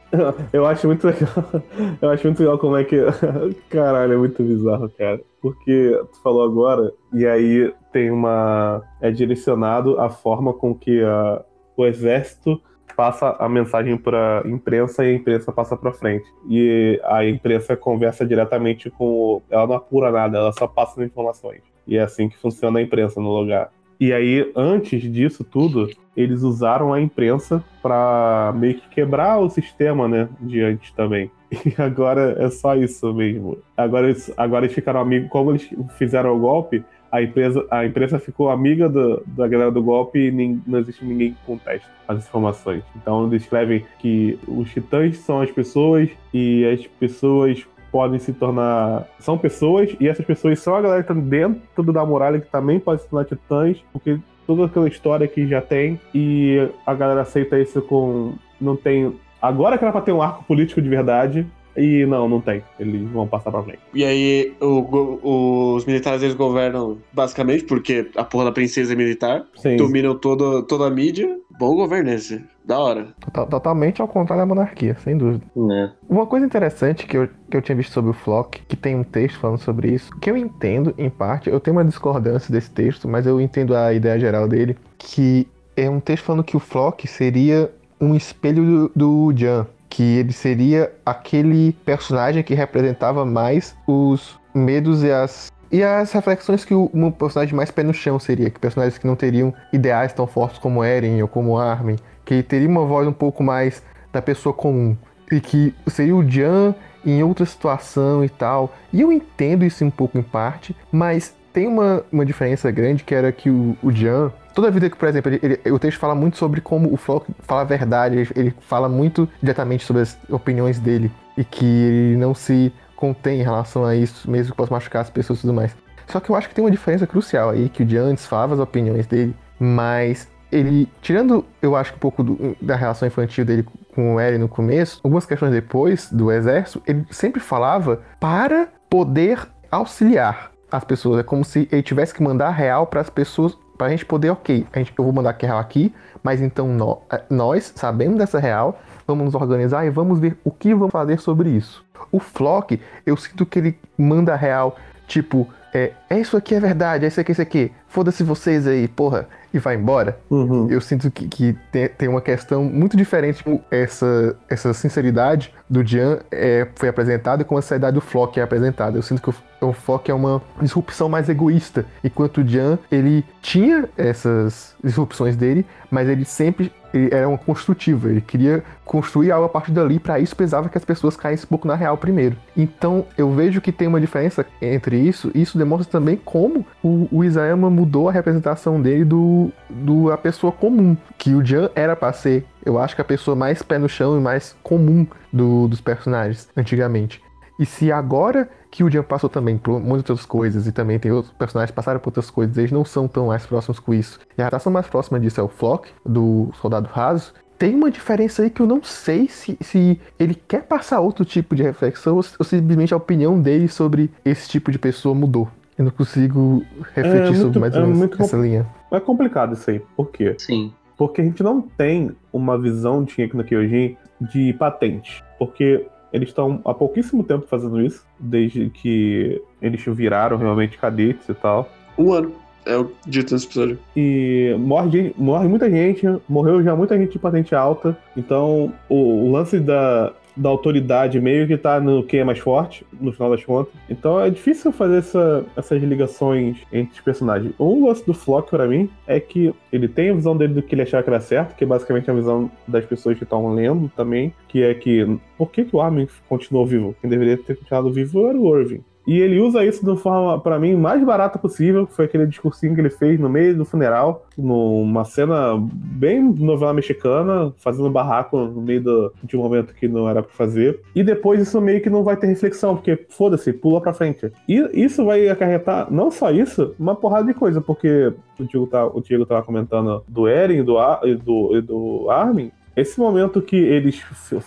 Eu acho muito legal. *laughs* Eu acho muito legal como é que. *laughs* Caralho, é muito bizarro, cara. Porque tu falou agora, e aí tem uma. É direcionado a forma com que a... o exército passa a mensagem para imprensa e a imprensa passa para frente. E a imprensa conversa diretamente com. Ela não apura nada, ela só passa as informações. E é assim que funciona a imprensa no lugar. E aí, antes disso tudo, eles usaram a imprensa para meio que quebrar o sistema, né, de antes também. E agora é só isso mesmo. Agora eles, agora eles ficaram amigos, como eles fizeram o golpe, a empresa, a imprensa ficou amiga do, da galera do golpe e nem, não existe ninguém que conteste as informações. Então eles escrevem que os titãs são as pessoas e as pessoas podem se tornar. São pessoas, e essas pessoas são a galera que tá dentro da muralha que também pode se tornar titãs, porque toda aquela história que já tem, e a galera aceita isso com. Não tem. Agora que era pra ter um arco político de verdade, e não, não tem. Eles vão passar pra frente. E aí, o, os militares eles governam basicamente porque a porra da princesa é militar. Sim. Dominam todo, toda a mídia. Bom governo esse. Da hora. Totalmente ao contrário da monarquia, sem dúvida. É. Uma coisa interessante que eu, que eu tinha visto sobre o Flock, que tem um texto falando sobre isso, que eu entendo, em parte, eu tenho uma discordância desse texto, mas eu entendo a ideia geral dele, que é um texto falando que o Flock seria um espelho do, do Jan, que ele seria aquele personagem que representava mais os medos e as e as reflexões que o um personagem mais pé no chão seria, que personagens que não teriam ideais tão fortes como Eren ou como Armin, que teria uma voz um pouco mais da pessoa comum, e que seria o Jan em outra situação e tal. E eu entendo isso um pouco em parte, mas tem uma, uma diferença grande que era que o, o Jan, toda a vida que, por exemplo, ele, ele, o texto fala muito sobre como o Flock fala a verdade, ele, ele fala muito diretamente sobre as opiniões dele e que ele não se contém em relação a isso, mesmo que possa machucar as pessoas e tudo mais. Só que eu acho que tem uma diferença crucial aí, que o Jan antes falava as opiniões dele, mas ele, tirando, eu acho, um pouco do, da relação infantil dele com o Eren no começo, algumas questões depois do exército, ele sempre falava para poder auxiliar as pessoas. É como se ele tivesse que mandar real para as pessoas, para a gente poder, ok, a gente, eu vou mandar que real aqui, mas então no, eh, nós, sabendo dessa real, vamos nos organizar e vamos ver o que vamos fazer sobre isso. O Flock, eu sinto que ele manda real, tipo, é, é isso aqui é verdade, é isso aqui, é isso aqui. foda-se vocês aí, porra, e vai embora. Uhum. Eu sinto que, que tem, tem uma questão muito diferente. Essa, essa sinceridade do Jan é, foi apresentada e como a sinceridade do Flock é apresentada. Eu sinto que o, o Flock é uma disrupção mais egoísta, enquanto o Jan, ele tinha essas disrupções dele, mas ele sempre ele era uma construtiva, ele queria construir algo a partir dali, para isso precisava que as pessoas caíssem um pouco na real primeiro. Então eu vejo que tem uma diferença entre isso, e isso demonstra também como o, o Isayama mudou a representação dele do, do a pessoa comum, que o Jan era pra ser, eu acho que a pessoa mais pé no chão e mais comum do- dos personagens antigamente. E se agora que o Jan passou também por muitas outras coisas e também tem outros personagens que passaram por outras coisas, eles não são tão mais próximos com isso. E a adaptação mais próxima disso é o Flock, do Soldado Raso. Tem uma diferença aí que eu não sei se, se ele quer passar outro tipo de reflexão ou, ou simplesmente a opinião dele sobre esse tipo de pessoa mudou. Eu não consigo refletir É muito- sobre mais ou é menos muito essa linha. É complicado isso aí. Por quê? Sim. Porque a gente não tem uma visão de Shingeki no Kyojin de patente. Porque eles estão há pouquíssimo tempo fazendo isso, desde que eles viraram realmente cadetes e tal. Um ano. É o dito nesse episódio. E morre, morre muita gente, morreu já muita gente de patente alta. Então, o, o lance da, da autoridade meio que tá no quem é mais forte, no final das contas. Então é difícil fazer essa- essas ligações entre os personagens. O lance do Flock, pra mim, é que ele tem a visão dele do que ele achava que era certo, que é basicamente a visão das pessoas que estão lendo também, que é que por que, que o Armin continuou vivo? Quem deveria ter continuado vivo era o Irving. E ele usa isso de uma forma, pra mim, mais barata possível, que foi aquele discursinho que ele fez no meio do funeral, numa cena bem novela mexicana, fazendo barraco no meio do- de um momento que não era pra fazer. E depois isso meio que não vai ter reflexão, porque foda-se, pula pra frente. E isso vai acarretar, não só isso, uma porrada de coisa, porque o Diego, tá, o Diego tava comentando do Eren do, do, do Armin, esse momento que eles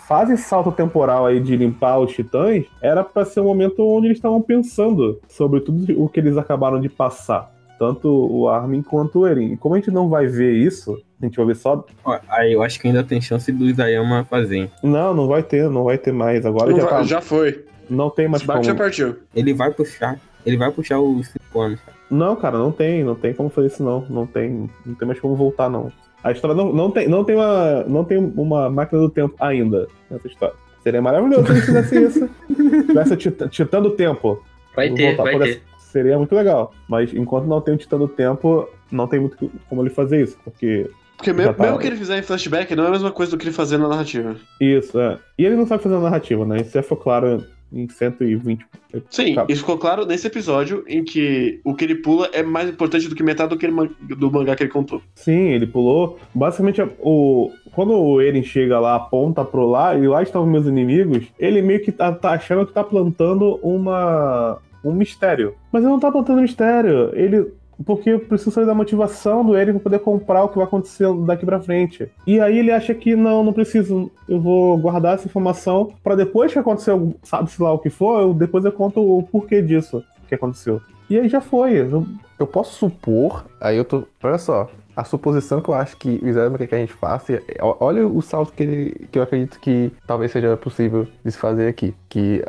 fazem esse salto temporal aí de limpar os titãs era pra ser um momento onde eles estavam pensando sobre tudo o que eles acabaram de passar. Tanto o Armin quanto o Eren. E como a gente não vai ver isso, a gente vai ver só. Aí eu acho que ainda tem chance do Isayama fazer. Não, não vai ter, não vai ter mais. Agora Não já, vai- tá- já foi. Não tem mais como. já partiu. Ele vai puxar. Ele vai puxar os cinco anos. cara. Não, cara, não tem, não tem como fazer isso não. Não tem, não tem mais como voltar não. A história não, não tem, não tem uma, não tem uma máquina do tempo ainda nessa história. Seria maravilhoso se eles fizessem isso. *laughs* Tivesse titã do tempo. Vai ter, voltar, vai pode- ter. Seria muito legal. Mas enquanto não tem o titã do tempo, não tem muito como ele fazer isso, porque Porque mesmo, tá- mesmo que ele fizer em flashback, não é a mesma coisa do que ele fazer na narrativa. isso, é. E ele não sabe fazer a narrativa, né? Isso já foi claro em 120. Sim, Tá. isso ficou claro nesse episódio em que o que ele pula é mais importante do que metade do, que ele do mangá que ele contou. Sim, ele pulou. Basicamente, o quando o Eren chega lá, aponta pro lá, e lá estão meus inimigos, ele meio que tá, tá achando que tá plantando uma um mistério. Mas ele não tá plantando mistério. Ele porque precisa saber da motivação do Eren pra poder comprar o que vai acontecer daqui pra frente. E aí ele acha que não, não preciso. Eu vou guardar essa informação pra depois que acontecer, algo- sabe-se lá o que for, eu, depois eu conto o porquê disso que aconteceu. E aí já foi. Eu- Eu posso supor, aí eu tô. Olha só, a suposição que eu acho que o Isayama quer que a gente faça, é- olha o salto que, ele, que eu acredito que talvez seja possível de se fazer aqui. Que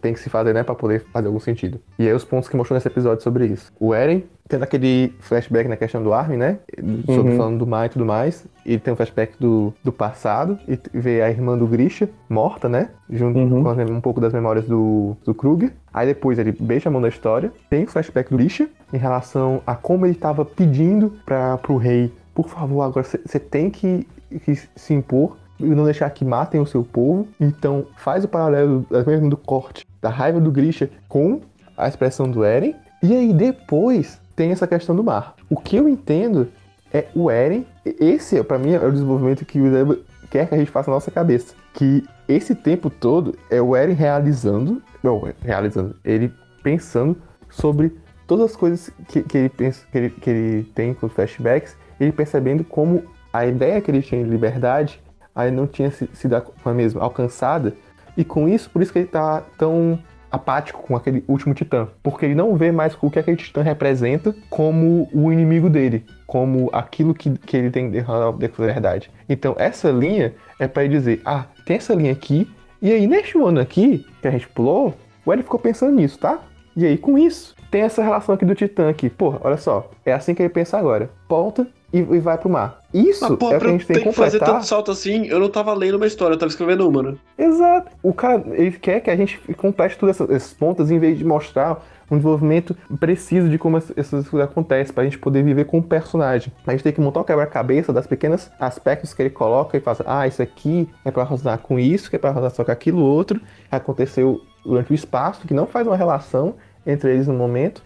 tem que se fazer, né, pra poder fazer algum sentido. E aí os pontos que mostrou nesse episódio sobre isso. O Eren, tendo aquele flashback na questão do Armin, né? Sobre Uhum. falando do Mai e tudo mais. E tem um flashback do, do passado. E vê a irmã do Grisha morta, né? Junto Uhum. com um pouco das memórias do, do Kruger. Aí depois ele beija a mão da história. Tem o flashback do Grisha em relação a como ele tava pedindo para pro rei, por favor, agora você tem que, que se impor e não deixar que matem o seu povo. Então faz o paralelo mesmo do corte da raiva do Grisha com a expressão do Eren. E aí depois tem essa questão do mar. O que eu entendo é o Eren. Esse, pra mim, é o desenvolvimento que o Isayama quer que a gente faça na nossa cabeça. Que esse tempo todo é o Eren realizando. Não, realizando. Ele pensando sobre todas as coisas que, que ele, pensa, que, ele, que ele tem com flashbacks. Ele percebendo como a ideia que ele tinha de liberdade aí não tinha sido a mesma alcançada. E com isso, por isso que ele tá tão apático com aquele último titã. Porque ele não vê mais o que aquele titã representa como o inimigo dele. Como aquilo que, que ele tem de de verdade. Então, essa linha é para ele dizer: ah, tem essa linha aqui. E aí, neste ano aqui, que a gente pulou, o Eren ficou pensando nisso, tá? E aí, com isso, tem essa relação aqui do Titã aqui. Porra, olha só. É assim que ele pensa agora. Volta e, e vai pro mar. Isso Mas, pô, é o que a gente tem que que fazer completar. tanto salto assim, eu não tava lendo uma história, eu tava escrevendo uma, né? Exato. O cara, ele quer que a gente complete todos esses- esses pontos em vez de mostrar um desenvolvimento preciso de como essas essas coisas acontecem, pra gente poder viver com o personagem. A gente tem que montar o quebra-cabeça das pequenos aspectos que ele coloca e faz, ah, isso aqui é pra relacionar com isso, que é pra relacionar só com aquilo outro, aconteceu durante o espaço, que não faz uma relação entre eles no momento,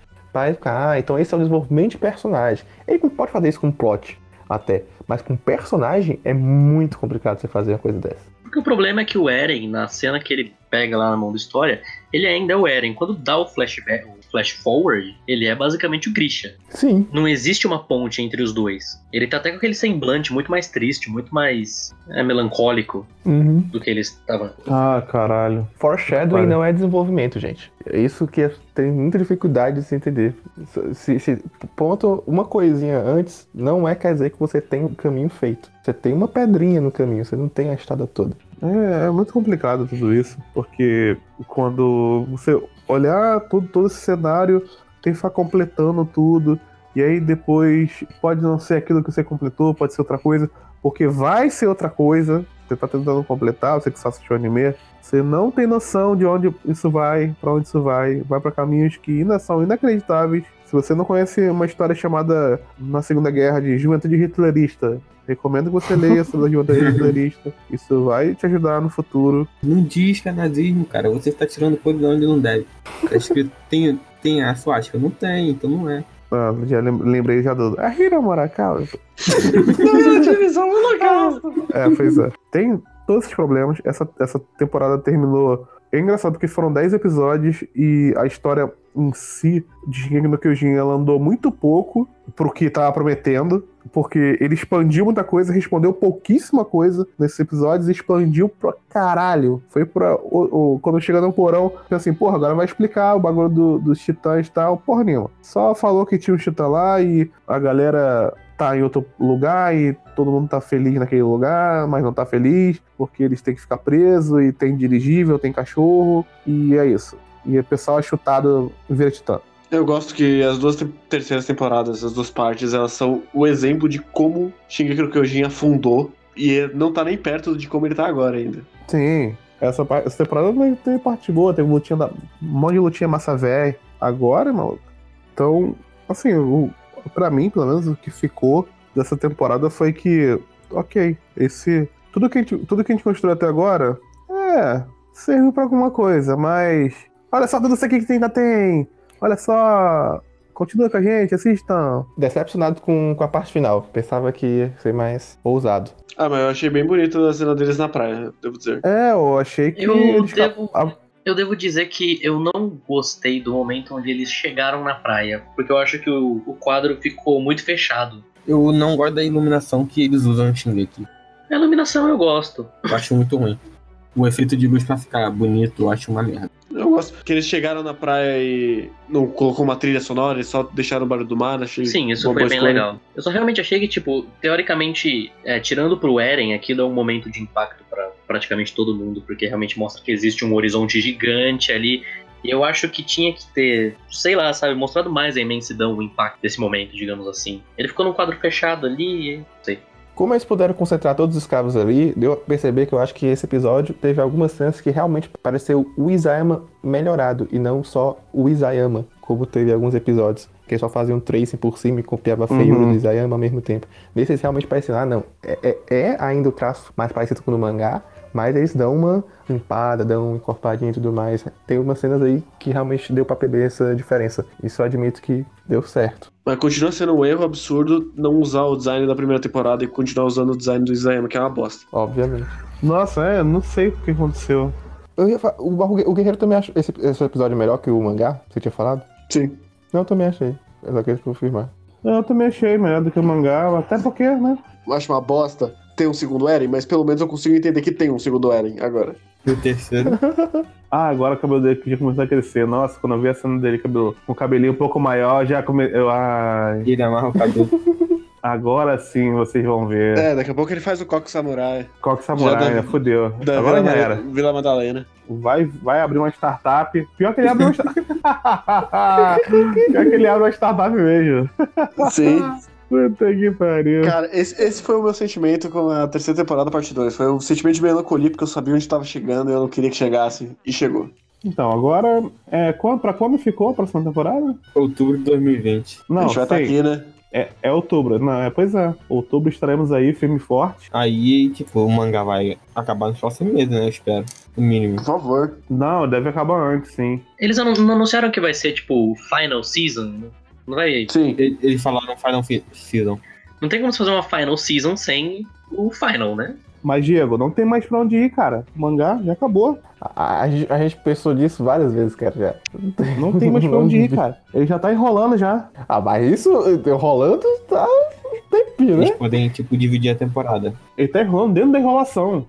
pra ficar, ah, então esse é o desenvolvimento de personagem. Ele pode fazer isso com plot, até, mas com personagem é muito complicado você fazer uma coisa dessa. Porque o problema é que o Eren, na cena que ele pega lá na mão da história, ele ainda é o Eren. Quando dá o flashback, flash forward, ele é basicamente o Grisha. Sim, Não existe uma ponte entre os dois. Ele tá até com aquele semblante muito mais triste, muito mais é, melancólico uhum. do que ele estava. Ah, caralho. Foreshadowing Olha. não é desenvolvimento, gente. É isso que tenho muita dificuldade de se entender. Se, se- ponto uma coisinha antes, não é quer dizer que você tem o caminho feito. Você tem uma pedrinha no caminho, você não tem a estrada toda. É, é muito complicado tudo isso, porque quando você olhar todo, todo esse cenário, tem que ficar completando tudo, e aí depois pode não ser aquilo que você completou, pode ser outra coisa, porque vai ser outra coisa, você tá tentando completar, você que só assistiu anime, você não tem noção de onde isso vai, pra onde isso vai, vai pra caminhos que ainda são inacreditáveis. Se você não conhece uma história chamada Na Segunda Guerra de Juventude Hitlerista, recomendo que você leia sobre a Juventude Hitlerista. Isso vai te ajudar no futuro. Não diz que é nazismo, cara. Você está tirando coisa de onde não deve. Tá escrito, *laughs* tem, tem a suástica? Não tem, então não é. Ah, já lem- lembrei já do. A Hira Morakawa. divisão holocausto. É, pois é. Tem todos esses problemas. Essa, essa temporada terminou. É engraçado porque foram 10 episódios e a história em si de Shingeki no Kyojin ela andou muito pouco pro que tava prometendo. Porque ele expandiu muita coisa, respondeu pouquíssima coisa nesses episódios e expandiu pra caralho. Foi pra. O, o- quando chega no porão, assim, porra, agora vai explicar o bagulho do- dos titãs e tal. Porra nenhuma. Só falou que tinha um titã lá e a galera tá em outro lugar e todo mundo tá feliz naquele lugar, mas não tá feliz, porque eles têm que ficar presos e tem dirigível, tem cachorro, e é isso. E o pessoal é chutado vira titã. Eu gosto que as duas te- terceiras temporadas, as duas partes, elas são o exemplo de como Shingeki no Kyojin afundou e não tá nem perto de como ele tá agora ainda. Sim, essa, essa temporada tem, tem parte boa, tem lutinha da, um monte de lutinha massa velha. Agora, maluco. Então, assim, o, pra mim, pelo menos, o que ficou dessa temporada foi que, ok, esse. Tudo que a gente, tudo que a gente construiu até agora, é, serviu pra alguma coisa, mas. Olha só tudo isso aqui que ainda tem! Olha só! Continua com a gente, assistam! Decepcionado com, com a parte final. Pensava que ia ser mais ousado. Ah, mas eu achei bem bonito a cena deles na praia, devo dizer. É, eu achei que Eu eles. devo- a- Eu devo dizer que eu não gostei do momento onde eles chegaram na praia, porque eu acho que o, o quadro ficou muito fechado. Eu não gosto da iluminação que eles usam no Shingeki. A iluminação eu gosto. Eu acho muito ruim. O efeito de luz pra ficar bonito, eu acho uma merda. Eu gosto que eles chegaram na praia e não colocou uma trilha sonora, eles só deixaram o barulho do mar, achei Sim, isso uma foi boa bem escolha. legal. Eu só realmente achei que, tipo, teoricamente, é, tirando pro Eren, aquilo é um momento de impacto pra praticamente todo mundo, porque realmente mostra que existe um horizonte gigante ali. E eu acho que tinha que ter, sei lá, sabe, mostrado mais a imensidão, o impacto desse momento, digamos assim. Ele ficou num quadro fechado ali, e não sei. Como eles puderam concentrar todos os escravos ali, deu a perceber que eu acho que esse episódio teve algumas cenas que realmente pareceu o Isayama melhorado e não só o Isayama, como teve alguns episódios, que só faziam um tracing por cima e copiava a feiura Uhum. do Isayama ao mesmo tempo. Nesse eles realmente pareciam, ah não, é, é- é ainda o traço mais parecido com o do mangá, mas eles dão uma limpada, dão uma encorpadinha e tudo mais. Tem umas cenas aí que realmente deu pra perceber essa diferença. Isso eu admito que deu certo. Mas continua sendo um erro absurdo não usar o design da primeira temporada e continuar usando o design do Isayama, que é uma bosta. Obviamente. Nossa, é, não sei o que aconteceu. Eu ia fa- o, o Guerreiro também acha esse, esse episódio melhor que o mangá? Você tinha falado? Sim. Não, eu também achei. Eu só queria confirmar. Eu também achei melhor do que o mangá, até porque, né? Eu acho uma bosta ter um segundo Eren, mas pelo menos eu consigo entender que tem um segundo Eren agora. E o terceiro, *laughs* Ah, agora o cabelo dele já começou a crescer. Nossa, quando eu vi a cena dele cabelo, com o cabelinho um pouco maior, já come... eu, ai, ele amarra o cabelo. *laughs* agora sim vocês vão ver. É, daqui a pouco ele faz o Coque Samurai Coque Samurai, da-? Fudeu. da agora Vila, já era. Vila Madalena. vai, vai abrir uma startup. Pior que ele abre uma startup. *laughs* Pior que ele abre uma startup mesmo. Sim. Puta que pariu. Cara, esse, esse foi o meu sentimento com a terceira temporada, parte 2. Foi um sentimento de melancolia, porque eu sabia onde tava chegando e eu não queria que chegasse. E chegou. Então, agora, é, quando, pra quando ficou a próxima temporada? Outubro de 2020. Não, a gente vai estar sei. aqui, né? É, é outubro. Não, é, pois é. Outubro estaremos aí, firme e forte. Aí, tipo, o mangá vai acabar nos próximos meses, né? Eu espero. O mínimo. Por favor. Não, deve acabar antes, sim. Eles anu- não anunciaram que vai ser, tipo, final season? Não vai. Sim. Ele- Eles falaram Final Season. Não tem como fazer uma final season sem o final, né? Mas, Diego, não tem mais pra onde ir, cara. O mangá já acabou. A, a gente, a gente pensou nisso várias vezes, cara, já. Não tem mais pra onde ir, cara. Ele já tá enrolando já. Ah, mas isso eh, rolando tá um tempinho, né? Eles podem, tipo, dividir a temporada. Ele tá enrolando dentro da enrolação.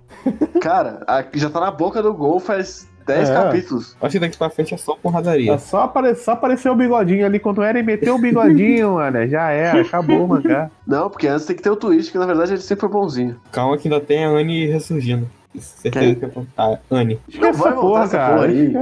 Cara, a- já tá na boca do gol faz 10 É. capítulos. Acho que daqui pra frente é só porradaria. É só, apare só aparecer o bigodinho ali. Quando era e meteu o bigodinho, *laughs* mano. Já era, acabou o mangá. Não, porque antes tem que ter o twist, que na verdade ele sempre foi bonzinho. Calma que ainda tem a Anne ressurgindo. Certeza que é a Anne. Não vai porra, essa cara. porra aí.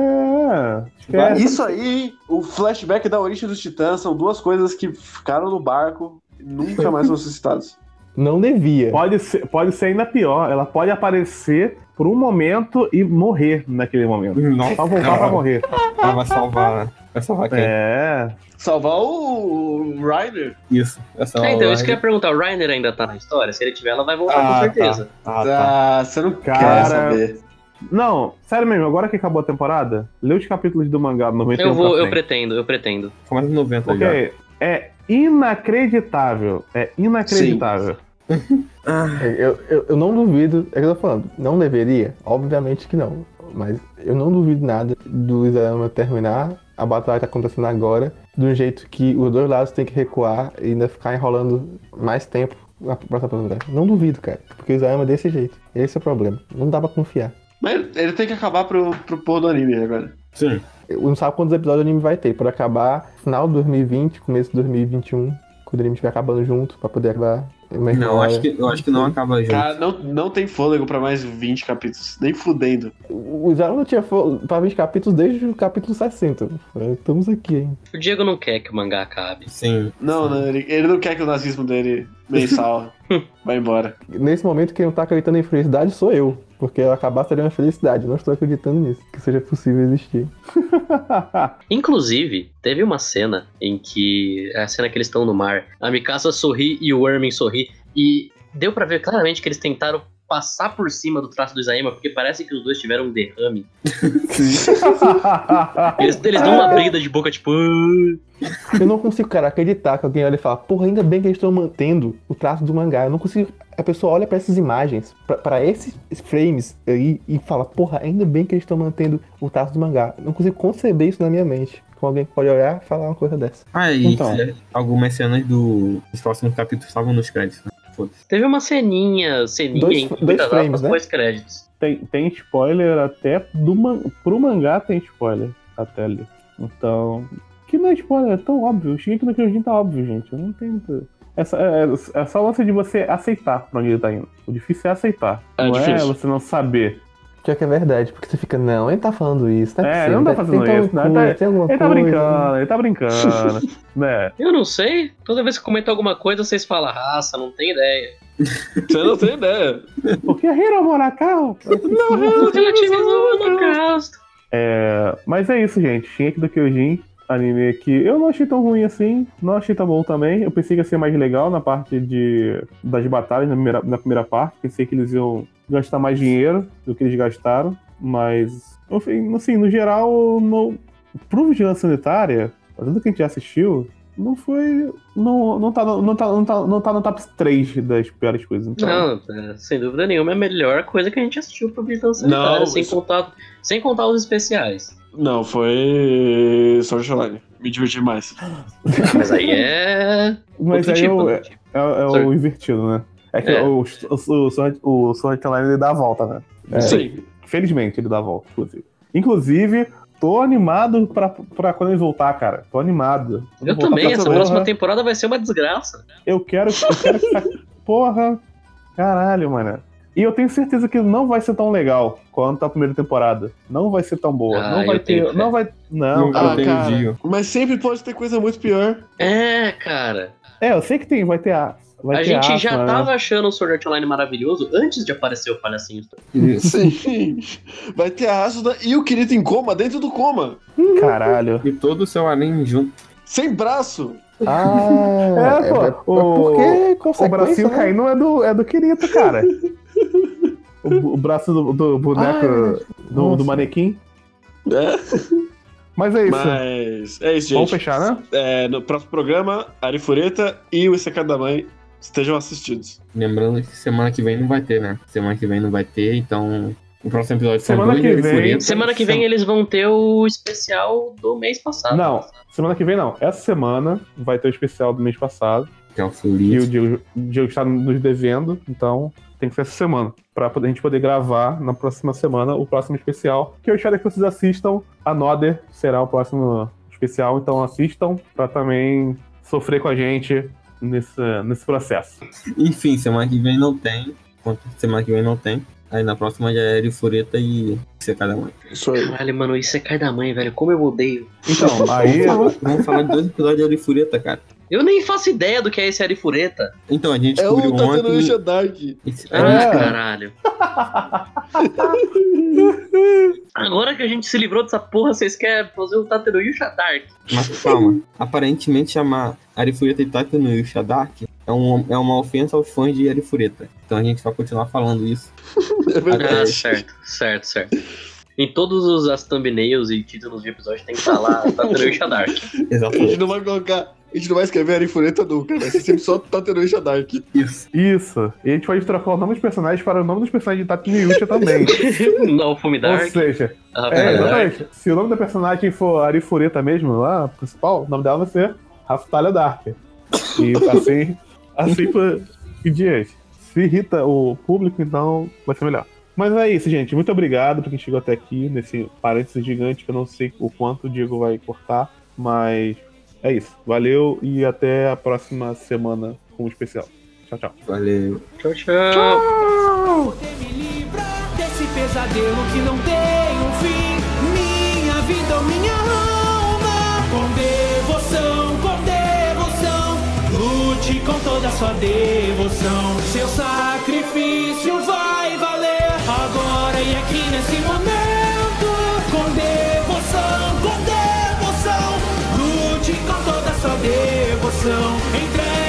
É. Isso aí, o flashback da origem dos titãs são duas coisas que ficaram no barco e nunca mais vão ser citadas. *laughs* Não devia. Pode ser, pode ser ainda pior. Ela pode aparecer por um momento e morrer naquele momento. Nossa, Só voltar pra morrer. Ela vai salvar. Vai salvar quem? É. Salvar o Ryder. Isso. É, então, isso que eu ia Ryder. perguntar. O Rainer ainda tá na história? Se ele tiver, ela vai voltar Ah, com certeza. Ah, tá. Ah, você não Cara. quer saber. Não, sério mesmo, agora que acabou a temporada, lê os capítulos do mangá do 91 Eu vou, eu pretendo, eu pretendo. Começa no 90 já. Porque é inacreditável. É inacreditável. *laughs* Eu, eu, eu não duvido, é o que eu tô falando, não deveria? Obviamente que não. Mas eu não duvido nada do Isayama terminar, a batalha tá acontecendo agora, de um jeito que os dois lados têm que recuar e ainda ficar enrolando mais tempo na próxima oportunidade. Não duvido, cara, porque o Isayama é desse jeito. Esse é o problema. Não dá pra confiar. Mas ele tem que acabar pro, pro porra do anime agora. Sim. Eu não sabe quantos episódios o anime vai ter. Pode acabar final de 2020, começo de 2021, quando o anime estiver acabando junto, pra poder acabar. Uma Não, enrolada. acho que, eu acho que não acaba junto. Cara, não, não tem fôlego pra mais 20 capítulos. Nem fudendo. O Isayama não tinha fo- pra 20 capítulos desde o capítulo 60. Estamos aqui, hein? O Diego não quer que o mangá acabe. Sim. Não, não ele, ele não quer que o nazismo dele mensal *laughs* *laughs* vá embora. Nesse momento, quem não tá acreditando em felicidade sou eu. Porque ela acabar seria uma felicidade. Não estou acreditando nisso. Que seja possível existir. *laughs* Inclusive, teve uma cena em que. É a cena que eles estão no mar. A Mikasa sorri e o Ermin sorri. E deu pra ver claramente que eles tentaram passar por cima do traço do Isaema, porque parece que os dois tiveram um derrame. Eles, eles dão uma brida de boca, tipo. "Ah". Eu não consigo, cara, acreditar que alguém olha e fala, porra, ainda bem que eles estão mantendo o traço do mangá. Eu não consigo. A pessoa olha pra essas imagens, pra- pra esses frames aí e fala, porra, ainda bem que eles estão mantendo o traço do mangá. Eu não consigo conceber isso na minha mente. Como alguém pode olhar e falar uma coisa dessa. Ah, e Então. é, algumas cenas do, dos próximos capítulos estavam nos créditos. Né? Teve uma ceninha, ceninha Dois- em dois frames, né? pós-créditos. tem, tem spoiler até do man... pro mangá tem spoiler até ali. Então, que não é spoiler, é tão óbvio. O Shingeki no Kyojin tá óbvio, gente. Eu não tem muito... Essa, é, é só o lance de você aceitar pra onde ele tá indo. O difícil é aceitar. É não é difícil. você não saber. Pior que é verdade, porque você fica, não, ele tá falando isso, não é, ele não tá fazendo tem isso, alguma né? Tá- tem alguma Ele tá coisa. brincando, ele tá brincando. *laughs* né? Eu não sei. Toda vez que comento alguma coisa, vocês falam raça, não tem ideia. *laughs* Você não tem ideia. Porque Hiro Morakau. *laughs* Não, relativizou o holocausto. É, mas é isso, gente. Shingeki do Kyojin, anime que eu não achei tão ruim assim, não achei tão bom também. Eu pensei que ia ser mais legal na parte de, das batalhas, na primeira, na primeira parte. Pensei que eles iam gastar mais dinheiro do que eles gastaram, mas, enfim, assim, no geral, no, pro Vigilância Sanitária, tudo que a gente já assistiu, não foi. Não, não, tá, no- não, tá, não, tá, não tá no top 3 das piores coisas. Então, Não, é, sem dúvida nenhuma, é a melhor coisa que a gente assistiu pro Vigilância Sanitária, Não, sem, isso- contar, sem contar os especiais. Não, foi Online. Me diverti mais. Mas aí é. mas outro aí tipo, eu- outro tipo. É, é Sorry. o invertido, né? É que É. o, o, o, o Sword Art Online ele dá a volta, né? É, Sim. Felizmente ele dá a volta, inclusive. Inclusive, tô animado pra, pra quando ele voltar, cara. Tô animado. Eu voltar também, essa porra. próxima temporada vai ser uma desgraça. Eu quero, eu quero que. essa- *laughs* Porra! Caralho, mano. E eu tenho certeza que não vai ser tão legal quanto a primeira temporada. Não vai ser tão boa. Ah, não vai tenho ter. fé. Não vai. Não, Não. Ah, tem cara. Mas sempre pode ter coisa muito pior. É, cara. É, eu sei que tem, vai ter a. Vai a ter gente já né? tava achando o Sword Art Online maravilhoso antes de aparecer o palhacinho. Sim. Vai ter a Asuda e o Kirito em coma dentro do coma. Caralho. E todo o seu anime junto. Sem braço. Ah, É, pô, é, o- porque O bracinho né? caindo é do, é do Kirito, cara. *laughs* o, o braço do, do boneco Ah, do, Nossa. do manequim. É. Mas é isso. Mas é isso, gente. Vamos fechar, né? É, no próximo programa, Arifureta e o Isekai da Mãe estejam assistidos. Lembrando que semana que vem não vai ter, né? Semana que vem não vai ter, então. O próximo episódio são Semana dois que vem- Fureta. Semana que vem eles vão ter o especial do mês passado. Não, semana que vem não. Essa semana vai ter o especial do mês passado. Que é o E o. Diego, o Diego está nos devendo, então tem que ser essa semana. Pra poder, a gente poder gravar na próxima semana o próximo especial. Que eu espero que vocês assistam. A Noder será o próximo especial, então assistam pra também sofrer com a gente nesse, nesse processo. Enfim, semana que vem não tem. Semana que vem não tem. Aí na próxima já é Fureta e Secada Mãe. Isso aí. Caralho, mano, isso é cai da mãe, velho. Como eu odeio. Então, aí. Vamos falar, de dois episódios de Arifureta, cara. Eu nem faço ideia do que é esse Arifureta. Então, a gente É o descobriu Tateno ontem. Ninja Dark. esse- É. Ah, caralho. *laughs* Agora que a gente se livrou dessa porra, vocês querem fazer o Tateru Yusha Dark. Mas calma, aparentemente chamar Arifureta e Taiko no Yusha Dark é, um, é uma ofensa aos fãs de Arifureta. Então a gente vai continuar falando isso. *laughs* É verdade. Ah, certo, certo, certo. Em todos os as thumbnails e títulos de episódio tem que estar lá Tateru Yusha Dark. A gente Exatamente. não vai colocar. A gente não vai escrever Arifureta nunca. Vai ser sempre só Tateno Ninja Dark. Isso. Isso. E a gente pode trocar o nome dos personagens para o nome dos personagens de Tatooine Yusha também. *laughs* Não, Fume Ou Dark. seja, Ah, é, Dark. exatamente. Se o nome da personagem for Arifureta mesmo, lá, principal, o nome dela vai ser Raftalha Dark. E assim, *laughs* assim por em diante. Se irrita o público, então vai ser melhor. Mas é isso, gente. Muito obrigado por quem chegou até aqui, nesse parênteses gigante que eu não sei o quanto o Diego vai cortar, mas é isso. Valeu e até a próxima semana com o especial. Tchau, tchau. Valeu. Tchau, tchau. Poder me livrar desse pesadelo que não tem um fim. Minha vida ou minha alma. Com devoção, com devoção. Lute com toda a sua devoção. Seu sacrifício vai valer agora e aqui nesse momento. devoção. Entrega